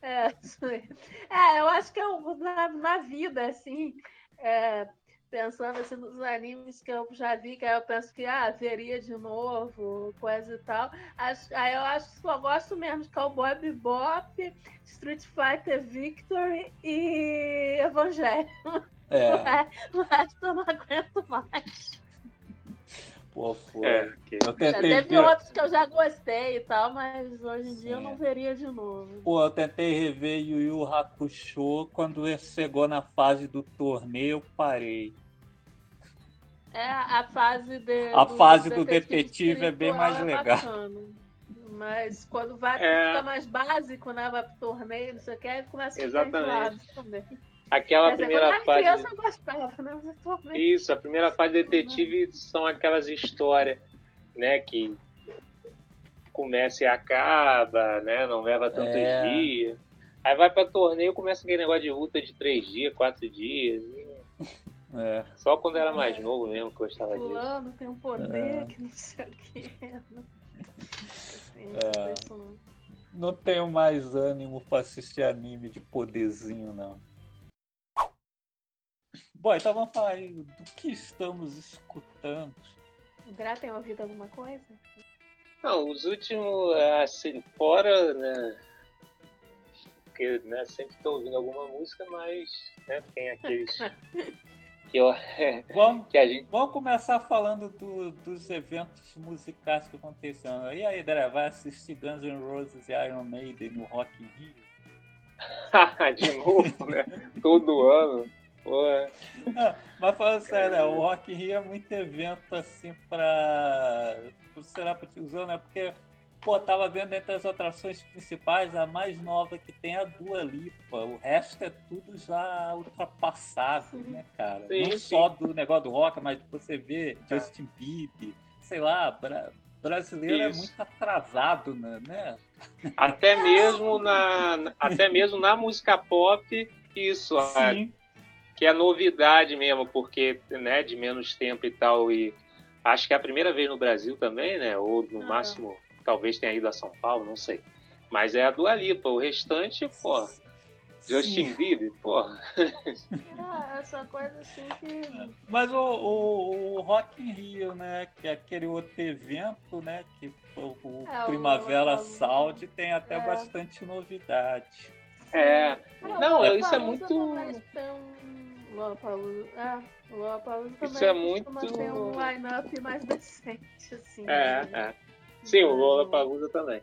É, é, eu acho que eu, na, na vida, assim, é, pensando assim nos animes que eu já vi, que aí eu penso que ah, veria de novo, coisa e tal. Aí eu acho que só gosto mesmo de Cowboy Bebop, Street Fighter Victory e Evangelho. É. O resto eu não aguento mais. Pô, foi. É, que... eu tentei já teve ver... outros que eu já gostei e tal, mas hoje em dia eu não veria de novo. Pô, eu tentei rever Yu Yu Hakusho, quando chegou na fase do torneio, eu parei. É, a fase de, A do fase do detetive, é bem mais é legal. Bacana. Mas quando vai, é... fica mais básico, né? Vai pro torneio, não sei o que, começa a ficar Exatamente. também. Aquela primeira dizer, fase. Criança, gostava, né? Isso, a primeira fase de detetive são aquelas histórias, né, que começa e acaba, né? Não leva tantos é. dias. Aí vai pra torneio começa aquele negócio de luta de três dias, quatro dias. É. Só quando era mais novo mesmo que eu gostava disso. Fulano tem um poder é. que não sei o que. Assim, é. Não tenho mais ânimo pra assistir anime de poderzinho, não. Bom, então vamos falar aí do que estamos escutando. O Gra tem ouvido alguma coisa? Não, os últimos, assim, fora, né? Porque né, sempre estou ouvindo alguma música, mas né, tem aqueles. que, eu, vamos, que a gente... vamos começar falando do, dos eventos musicais que aconteceram. E aí, André, vai assistir Guns N' Roses e Iron Maiden no Rock in Rio? De novo, né? Todo ano. Não, mas falando sério, né, o Rock in Rio é muito evento assim pra. Será pra tiozão, né? Porque, pô, tava vendo entre as atrações principais, a mais nova que tem é a Dua Lipa. O resto é tudo já ultrapassado, né, cara? Sim, Não sim. só do negócio do rock, mas você vê é. Justin Bieber, sei lá, bra... brasileiro é Isso. é muito atrasado, né? né? Até mesmo na, até mesmo na música pop, isso. Sim que é novidade mesmo, porque né, de menos tempo e tal. E acho que é a primeira vez no Brasil também, né? Ou no ah. máximo, talvez tenha ido a São Paulo, não sei. Mas é a Dua Lipa, o restante, pô. Justin Bieber, porra. Ah, essa coisa assim que. Mas o, o, o, Rock in Rio, né? Que é aquele outro evento, né? Que o, o é, Primavera o... Saúde tem até é. bastante novidade. É. Não, é, isso é muito. Lollapalooza. É, Lollapalooza também Isso é muito... ter um line-up mais decente, assim. É, né? é. Sim, o Lollapalooza também.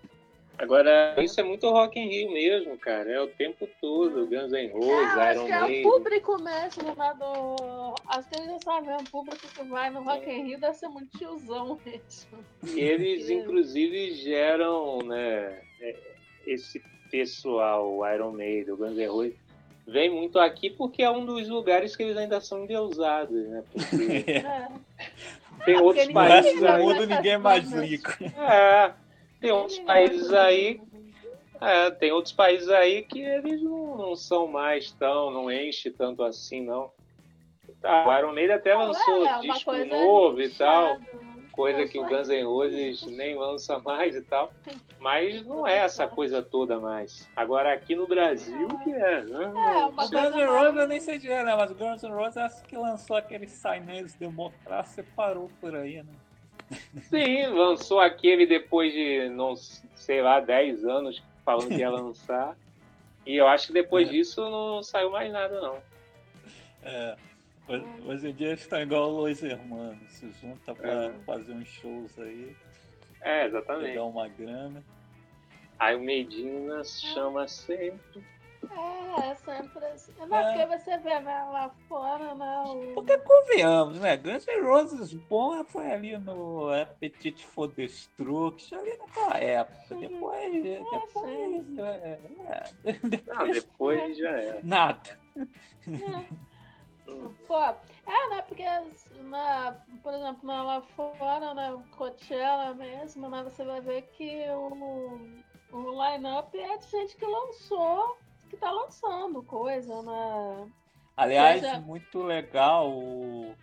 Agora, isso é muito Rock in Rio mesmo, cara. É o tempo todo, Guns N' Roses, é, Iron Maiden. É o público mesmo lá do... Acho que eles já sabem, o público que vai no Rock in Rio deve ser muito tiozão mesmo. E eles, inclusive, geram, né, é, esse pessoal, o Iron Maiden, o Guns N' Roses, vem muito aqui porque é um dos lugares que eles ainda são endeusados, né? Porque é. tem é, outros países aí. mundo ninguém mais rico. É, tem outros países aí. É, tem outros países aí que eles não, não são mais tão, não enche tanto assim, não. Tá, o Iron Maiden até lançou é, disco novo e tal coisa que o Guns N' Roses nem lança mais e tal. Mas não é essa coisa toda mais. Agora aqui no Brasil que é. Né? É, Guns N' Roses eu nem sei de né? Mas o Guns N' Roses acho que lançou aquele Sinês Democracia e parou por aí, né? Sim, lançou aquele depois de, não sei lá, 10 anos falando que ia lançar. e eu acho que depois é. disso não saiu mais nada, não. É. Hoje em dia está igual Los Hermanos, se junta para é. fazer uns shows aí. É, exatamente. Pegar uma grana. Aí o Medina chama sempre. É, é sempre assim. É. porque você vê né, lá fora, né? O... Porque convenhamos, né? Guns N' Roses bom foi ali no Appetite for Destruction, ali naquela época. Depois. É, depois, é, é, depois, Não, depois já é. Nada. É. Pô, é, né? Porque, na, por exemplo, na, lá fora, na Coachella mesmo, né? Você vai ver que o, o line-up é de gente que lançou, que tá lançando coisa, né? Aliás, seja... muito legal o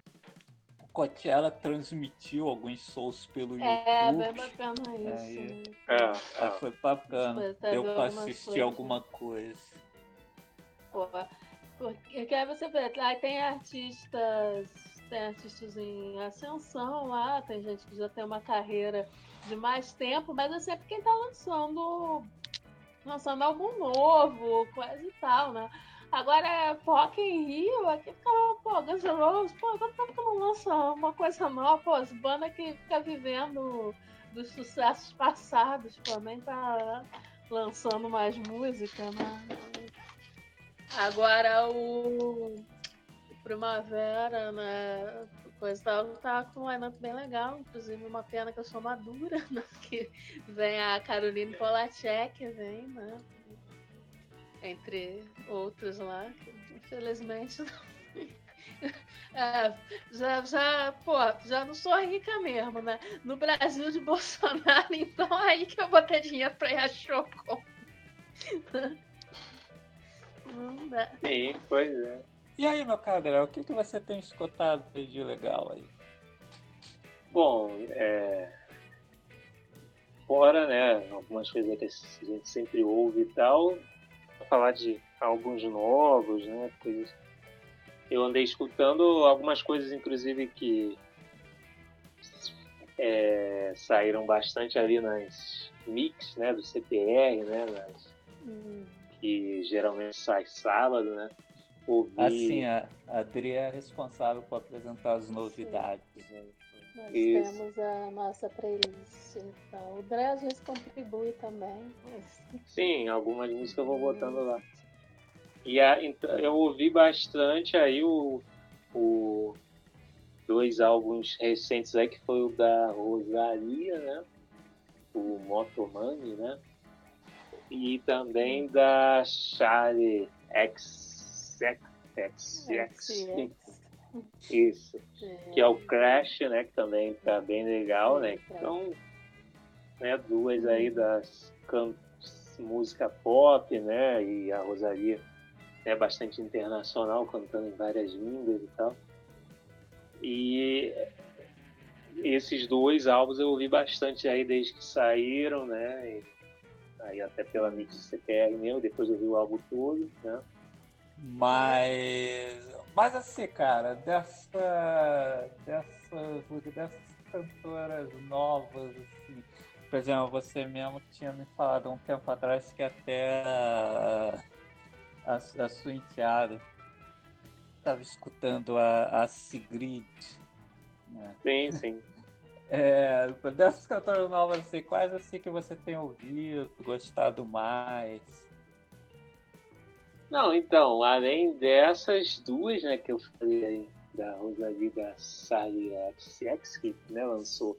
Coachella transmitiu alguns shows pelo é, YouTube. É, bem bacana isso. É, é, é. Foi bacana. Deu pra assistir alguma coisa. Pô, Porque aí você vê, aí tem artistas, tem artistas em ascensão lá, tem gente que já tem uma carreira de mais tempo, mas é sempre quem tá lançando lançando álbum novo, coisa e tal, né? Agora, Rock em Rio, aqui fica, pô, Guns N' Roses, pô, quanto tempo que não lança uma coisa nova, pô, as bandas que fica vivendo dos sucessos passados, pô, nem tá lançando mais música, né? Agora o, Primavera, né? Coisa tal, tá com um line bem legal, inclusive uma pena que eu sou madura, né? Que vem a Caroline Polacek, vem, né? Entre outros lá, infelizmente É, já, já, pô, já não sou rica mesmo, né? No Brasil de Bolsonaro, então aí que eu vou ter dinheiro pra ir a com. Não dá. Sim, pois é. E aí, meu caro o que, que você tem escutado de legal aí? Bom, é... fora, né, algumas coisas que a gente sempre ouve e tal, falar de álbuns novos, né, coisas... Eu andei escutando algumas coisas, inclusive, que é, saíram bastante ali nas mix, né, do CPR, né, nas, hum. Que geralmente sai sábado, né, ouvir. Assim, a Adri é responsável por apresentar as novidades. Né? Nós Isso. temos a nossa playlist, então o André às vezes contribui também. Sim, algumas músicas eu vou botando lá. E a, então, eu ouvi bastante aí o, o dois álbuns recentes aí, que foi o da Rosalia, né? O Motomami, né? E também da Charlie X X, X, Isso. Que é o Crash, né? Que também tá bem legal, né? Então, né, duas aí das música pop, né? E a Rosaria é bastante internacional, cantando em várias línguas e tal. E esses dois álbuns eu ouvi bastante aí desde que saíram, né? E aí até pela mídia CPR mesmo, depois eu vi o álbum todo, né? Mas, mas assim, cara, dessa, dessas, dessas cantoras novas, assim, por exemplo, você mesmo tinha me falado um tempo atrás que até a, a, a sua enteada estava escutando a, a Sigrid. Né? Sim, sim. É, dessas cantoras novas, assim, quais assim que você tem ouvido, gostado mais? Não, então, além dessas duas, né, que eu falei aí, da Rosalie da Sally que né, lançou,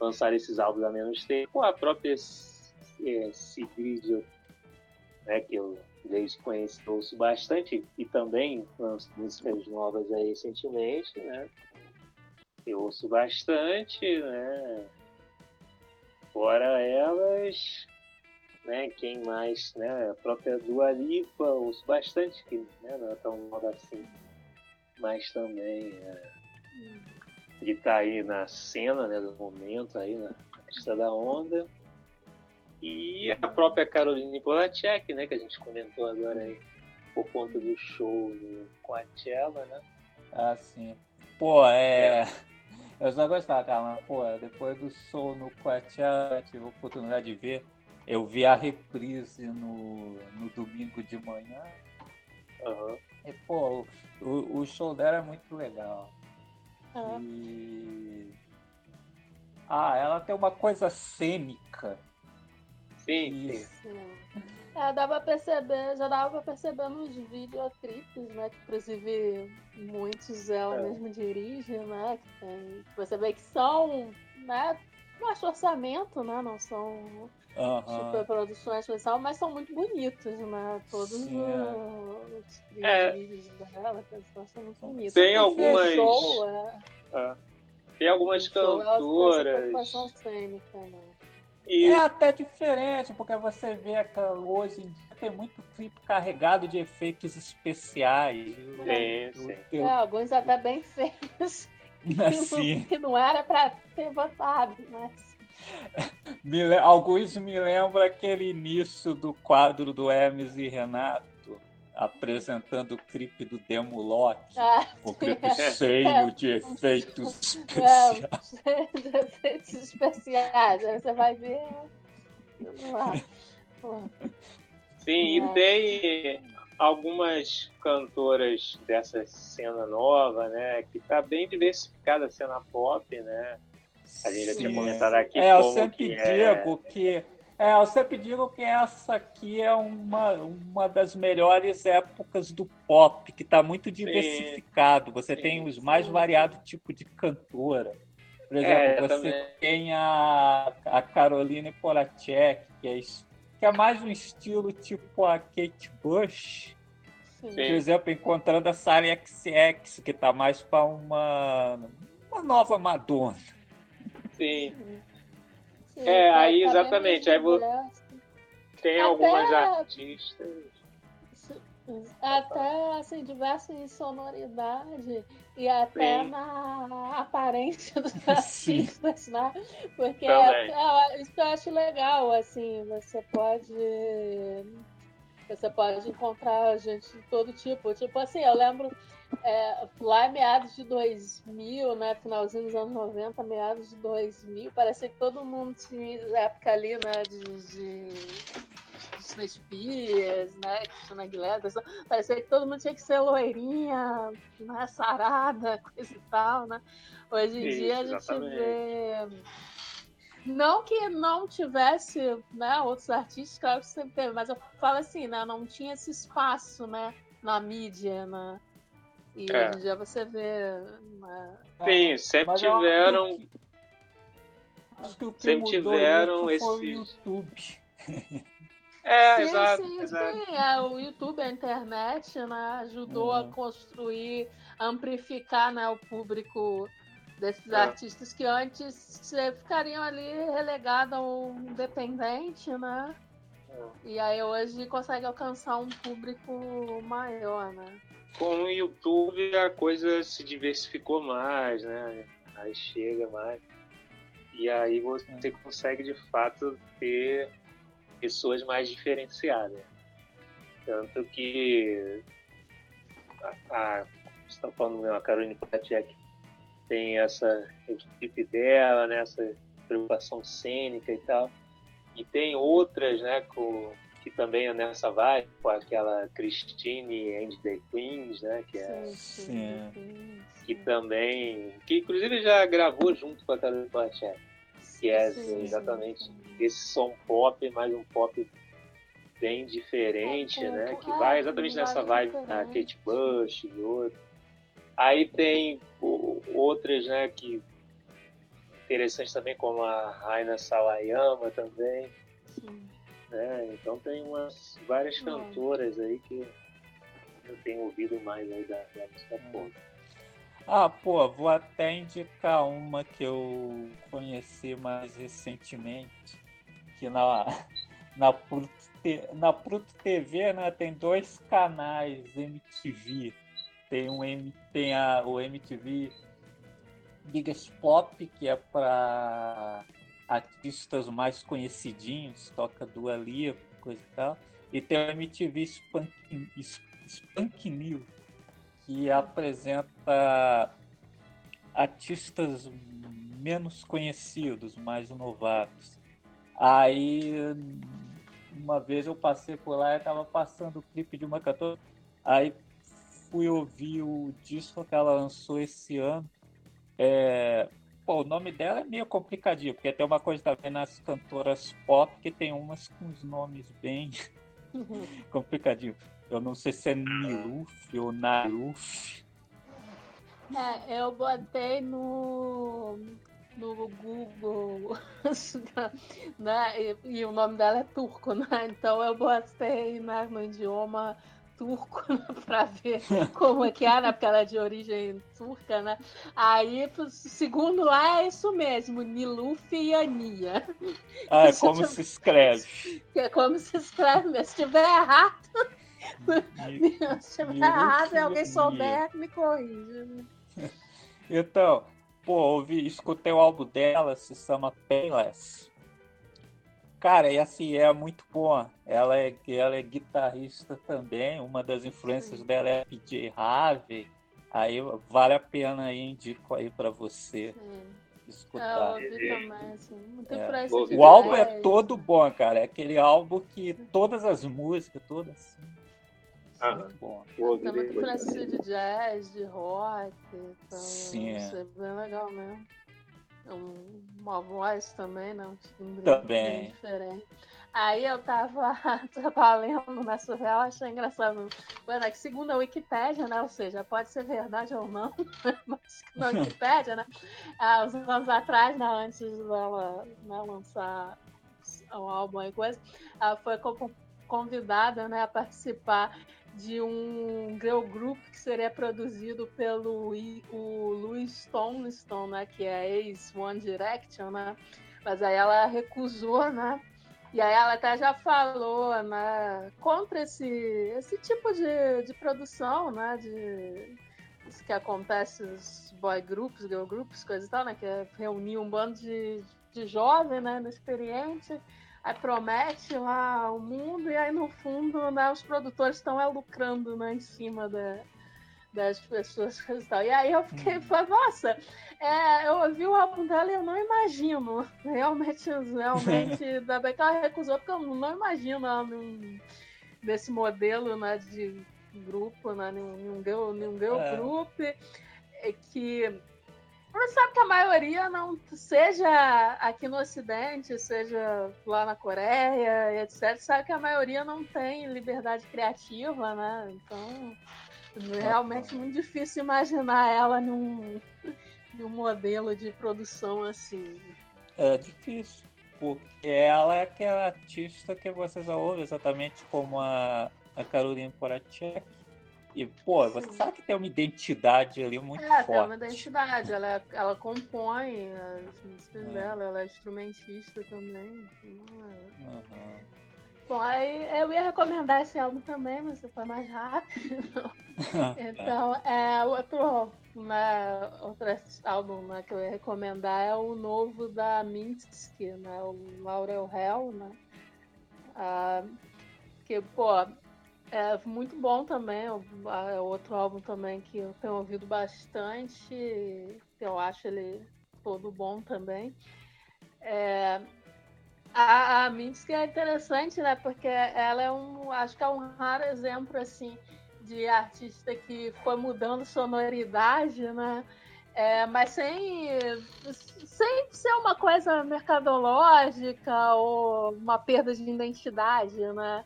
lançaram esses álbuns há menos tempo, a própria é, Sigrid, né, que eu desde conheço ouço bastante, e também lanço músicas novas aí recentemente, né, eu ouço bastante, né, fora elas, né? Quem mais, né? A própria Dua Lipa, ouço bastante, que né? não é tão moda assim, mas também é, ele tá aí na cena, né? Do momento aí na crista da onda. E a própria Caroline Polacek, né? Que a gente comentou agora aí por conta do show no Coachella, né? Ah, sim. Pô, é... é. Eu já gostava, cara, mas, pô, depois do show no Coachella, tive a oportunidade de ver eu vi a reprise no, no domingo de manhã. Uhum. E, pô, o, o show dela é muito legal. Uhum. E. Ah, ela tem uma coisa cênica. Sim, sim. É, dava pra perceber, já dava pra perceber nos videoclipes, né? Que inclusive muitos ela é. mesmo dirige, né? Que tem, você vê que são, né? Baixo orçamento, né? Não são Uhum. Super produções especial, mas são muito bonitos, né? Todos Sim, os, é. vídeos dela, são muito bonitos. Tem algumas. Show, é... É. Tem algumas cantoras. Cênica, né? E... É até diferente, porque você vê que hoje em dia tem muito clipe carregado de efeitos especiais. Sim, sim. É, alguns até bem feios. Assim. que não era para ter votado, mas me, alguns me lembram aquele início do quadro do Hermes e Renato. Apresentando o clipe do Demo Lock, Ah, o clipe é. cheio de efeitos especiais. Não, efeitos especiais. Aí você vai ver. Sim, É. e tem algumas cantoras dessa cena nova, né? Que tá bem diversificada a cena pop, né? A gente já tinha Sim. comentado aqui É, eu como sempre que é. digo que. É, eu sempre digo que essa aqui é uma, uma das melhores épocas do pop, que está muito diversificado. Você Sim. tem os mais variados tipos de cantora. Por exemplo, É, você também. tem a, a Caroline Poracek, que é, que é mais um estilo tipo a Kate Bush. sim. Por exemplo, encontrando a Sarah XX, que está mais para uma, uma nova Madonna. Sim, Sim, É, aí, exatamente, aí vou- tem Até- algumas artistas. Até assim, diverso em sonoridade e até Sim. na aparência dos artistas, né? Porque é, isso eu acho legal, assim, você pode. Você pode encontrar gente de todo tipo. Tipo assim, eu lembro é, lá em meados de 2000, né? Finalzinho dos anos 90, meados de 2000, parecia que todo mundo tinha época ali, né? De, de Britney Spears, né? Cristina Aguilera, parecia que todo mundo tinha que ser loirinha, né? Sarada, coisa e tal, né? Hoje em Isso, dia a gente exatamente. vê. Não que não tivesse né, outros artistas, claro que sempre teve, mas eu falo assim, né? Não tinha esse espaço, né? Na mídia, né? E É. hoje em dia você vê. Né, Sim, sempre eu acho tiveram. que- Acho que o que sempre tiveram foi o YouTube. É, sim, exato, sim, exato. sim. É, o YouTube, a internet, né, ajudou a Uhum. construir, amplificar né, o público desses É. artistas que antes ficariam ali relegados ao independente, né? É. E aí hoje consegue alcançar um público maior, né? Com o YouTube a coisa se diversificou mais, né? Aí chega mais. E aí você consegue de fato ter pessoas mais diferenciadas. Tanto que a, a você está falando mesmo, a Caroline Potacek tem essa equipe dela, né? essa preocupação cênica e tal. E tem outras, né, com, que também é nessa vibe, com aquela Christine and the Queens, né, que é Sim, sim, sim, que também, que inclusive já gravou junto com a Carolina Platchek, que é Sim, exatamente sim. esse som pop, mas um pop bem diferente, É, né, com- que é, vai com exatamente nessa vibe da diferente. Kate Bush e outro. Aí tem o- outras, né, que interessantes também, como a Raina Sawayama também, Sim. né, então tem umas várias Hum. cantoras aí que eu tenho ouvido mais aí da, da música pop. Ah, pô, vou até indicar uma que eu conheci mais recentemente, que na, na, na Pluto TV né, tem dois canais MTV. Tem, um, M- tem a, o MTV Biggest Pop, que é para artistas mais conhecidinhos, toca Dua Lipa, coisa e tal. E tem o MTV Spunk, Spunk New, que apresenta artistas menos conhecidos, mais novatos. Aí, uma vez eu passei por lá e estava passando o clipe de uma cantora. Aí fui ouvir o disco que ela lançou esse ano. É, Pô, o nome dela é meio complicadinho, porque tem uma coisa também nas cantoras pop que tem umas com os nomes bem complicadinhos. Eu não sei se é Niluf ou Naruf. É, eu botei no, no Google, né? E, e o nome dela é turco, né? Então eu botei né, no idioma turco para ver como é que é, né? Porque ela é de origem turca, né? Aí, segundo lá, é isso mesmo, Niluf e Ania. Ah, é como se escreve. É como se escreve mesmo. Se tiver errado, se tiver errado e alguém souber, me corrija. né? Então, pô, ouvi, escutei o álbum dela, se chama Painless. Cara, e assim, é muito bom. Ela é, ela é guitarrista também. Uma das influências Sim. dela é PJ Harvey. Aí vale a pena aí, indico aí para você. Sim escutar. É, também, assim. é. O álbum é todo bom, cara. É aquele álbum que todas as músicas, todas assim. Ah, muito bom. Tem muita influência de jazz, de rock. Então, Sim. Isso é bem legal mesmo. É uma voz também, né? Um timbre também. diferente. Aí eu tava, tava lendo na surreal, achei engraçado. Bueno, é que segundo a Wikipédia, né? Ou seja, pode ser verdade ou não, mas na Wikipédia, né? Há uns anos atrás, né, antes dela né, lançar o álbum e coisa, ela foi convidada né, a participar de um girl group que seria produzido pelo o Louis Stonestone, né, que é ex-One Direction, né? Mas aí ela recusou, né? E aí ela até já falou né, contra esse, esse tipo de, de produção, né? De, isso que acontece os boy groups, girl groups, coisas e tal, né? Que é reunir um bando de, de jovem, né? Inexperiente, aí promete lá o mundo e aí no fundo, né? Os produtores estão é, lucrando, né? Em cima da, das pessoas e tal. E aí eu fiquei, uhum. falei, nossa, é, eu ouvi o álbum dela e eu não imagino. Realmente, realmente, ainda bem que ela recusou, porque eu não imagino ela num, nesse modelo né, de grupo, né, girl, girl é. group, é que você sabe que a maioria não seja aqui no Ocidente, seja lá na Coreia, etc. Sabe que a maioria não tem liberdade criativa, né? Então é realmente muito difícil imaginar ela num, num modelo de produção assim. É difícil, porque ela é aquela artista que vocês ouvem exatamente como a, a Carolina Poracek. E, pô, você Sim. sabe que tem uma identidade ali muito é, forte. É, tem uma identidade. Ela, ela compõe as músicas é. dela, ela é instrumentista também. Uhum. Bom, aí eu ia recomendar esse álbum também, mas foi mais rápido. então, é, outro, né, outro álbum né, que eu ia recomendar é o novo da Minsky, né, o Laurel Hell, né? Ah, que, pô, é muito bom também. É outro álbum também que eu tenho ouvido bastante, eu acho ele todo bom também. É, a, a Minsky é interessante, né? Porque ela é um, acho que é um raro exemplo assim de artista que foi mudando sonoridade, né? É, mas sem, sem ser uma coisa mercadológica ou uma perda de identidade, né?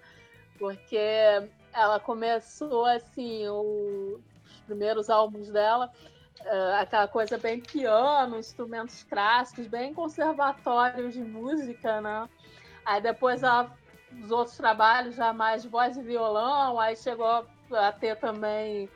Porque ela começou assim, o, os primeiros álbuns dela uh, aquela coisa bem piano, instrumentos clássicos, bem conservatórios de música, né? Aí depois ela, os outros trabalhos já mais voz e violão, aí chegou a ter também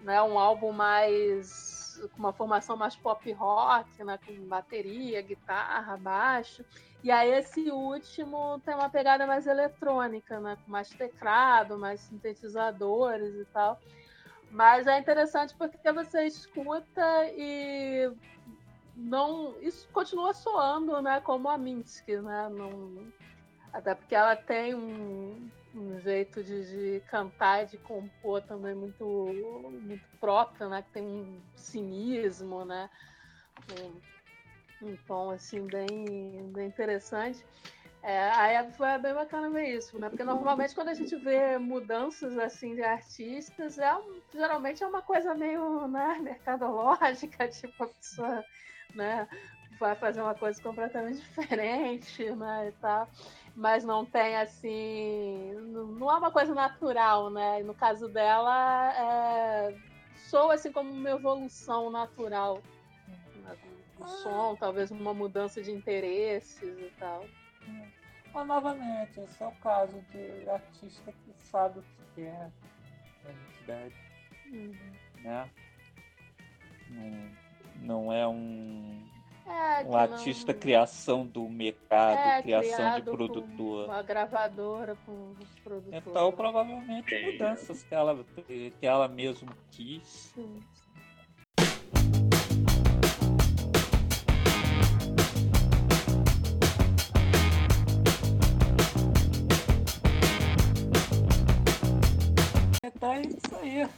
né, um álbum mais com uma formação mais pop rock, né, com bateria, guitarra, baixo. E aí esse último tem uma pegada mais eletrônica, né, com mais teclado, mais sintetizadores e tal. Mas é interessante porque você escuta e não isso continua soando, né, como a Minsky, né? Não, até porque ela tem um, um jeito de, de, cantar e de compor também muito, muito próprio, né? Que tem um cinismo, né? Um, um tom assim bem, bem interessante. É, aí foi bem bacana ver isso, né? Porque normalmente quando a gente vê mudanças assim de artistas, é geralmente é uma coisa meio né, mercadológica, tipo a pessoa né, vai fazer uma coisa completamente diferente, né? E tal. Mas não tem assim. Não é uma coisa natural, né? No caso dela, é, soa assim como uma evolução natural né, do som, talvez uma mudança de interesses e tal. Mas novamente, esse é o caso de artista que sabe o que quer a identidade. Uhum. Né? Não, não é um, é, um artista não... criação do mercado, é, criação de produtor. Uma gravadora com produtor. Então provavelmente mudanças que ela, que ela mesmo quis. Sim. Isso aí.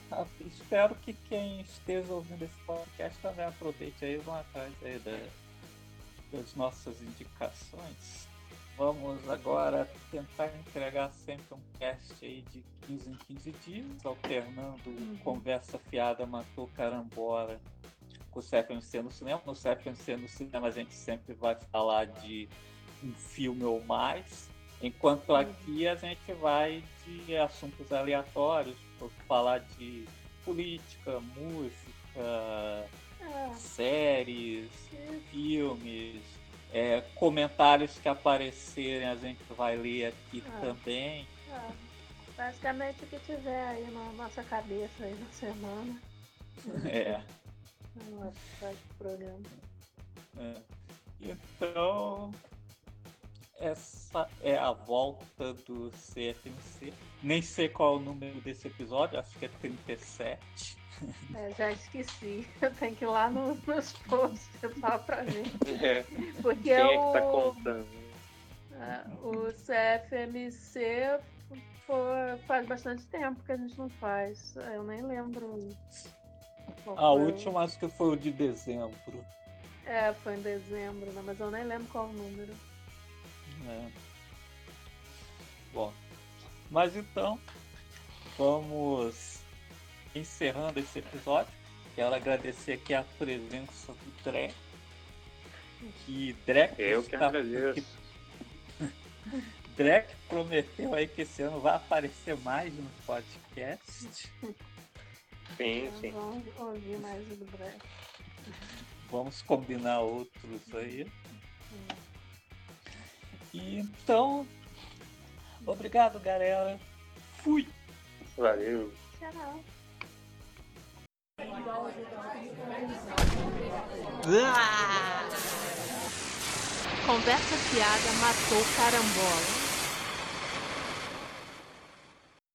Espero que quem esteja ouvindo esse podcast também aproveite aí e vão atrás aí da, das nossas indicações. Vamos agora tentar entregar sempre um cast aí de 15 em 15 dias, alternando uhum. conversa fiada, matou carambola com o CFMC no cinema. No CFMC no cinema a gente sempre vai falar de um filme ou mais, enquanto uhum. aqui a gente vai de assuntos aleatórios, falar de política, música, ah. séries, filmes, é, comentários que aparecerem a gente vai ler aqui ah. também. Ah. Basicamente o que tiver aí na nossa cabeça aí na semana. É. Nossa, programa. É. Então, essa é a volta do CFMC. Nem sei qual é o número desse episódio, acho que é 37. É, já esqueci. Eu tenho que ir lá no, nos posts só pra ver. É. Porque Quem é que tá contando? É, o CFMC foi, faz bastante tempo que a gente não faz. Eu nem lembro. A última acho que foi o de dezembro. É, foi em dezembro, né? mas eu nem lembro qual o número. É. Bom, mas então vamos encerrando esse episódio. Quero agradecer aqui a presença do Drek. Que Drek Eu que agradeço. Drek prometeu aí que esse ano vai aparecer mais no podcast. Sim, sim. Vamos ouvir mais do Drek. Vamos combinar outros aí. Então, obrigado, galera. Fui. Valeu. Tchau. Conversa fiada matou carambola.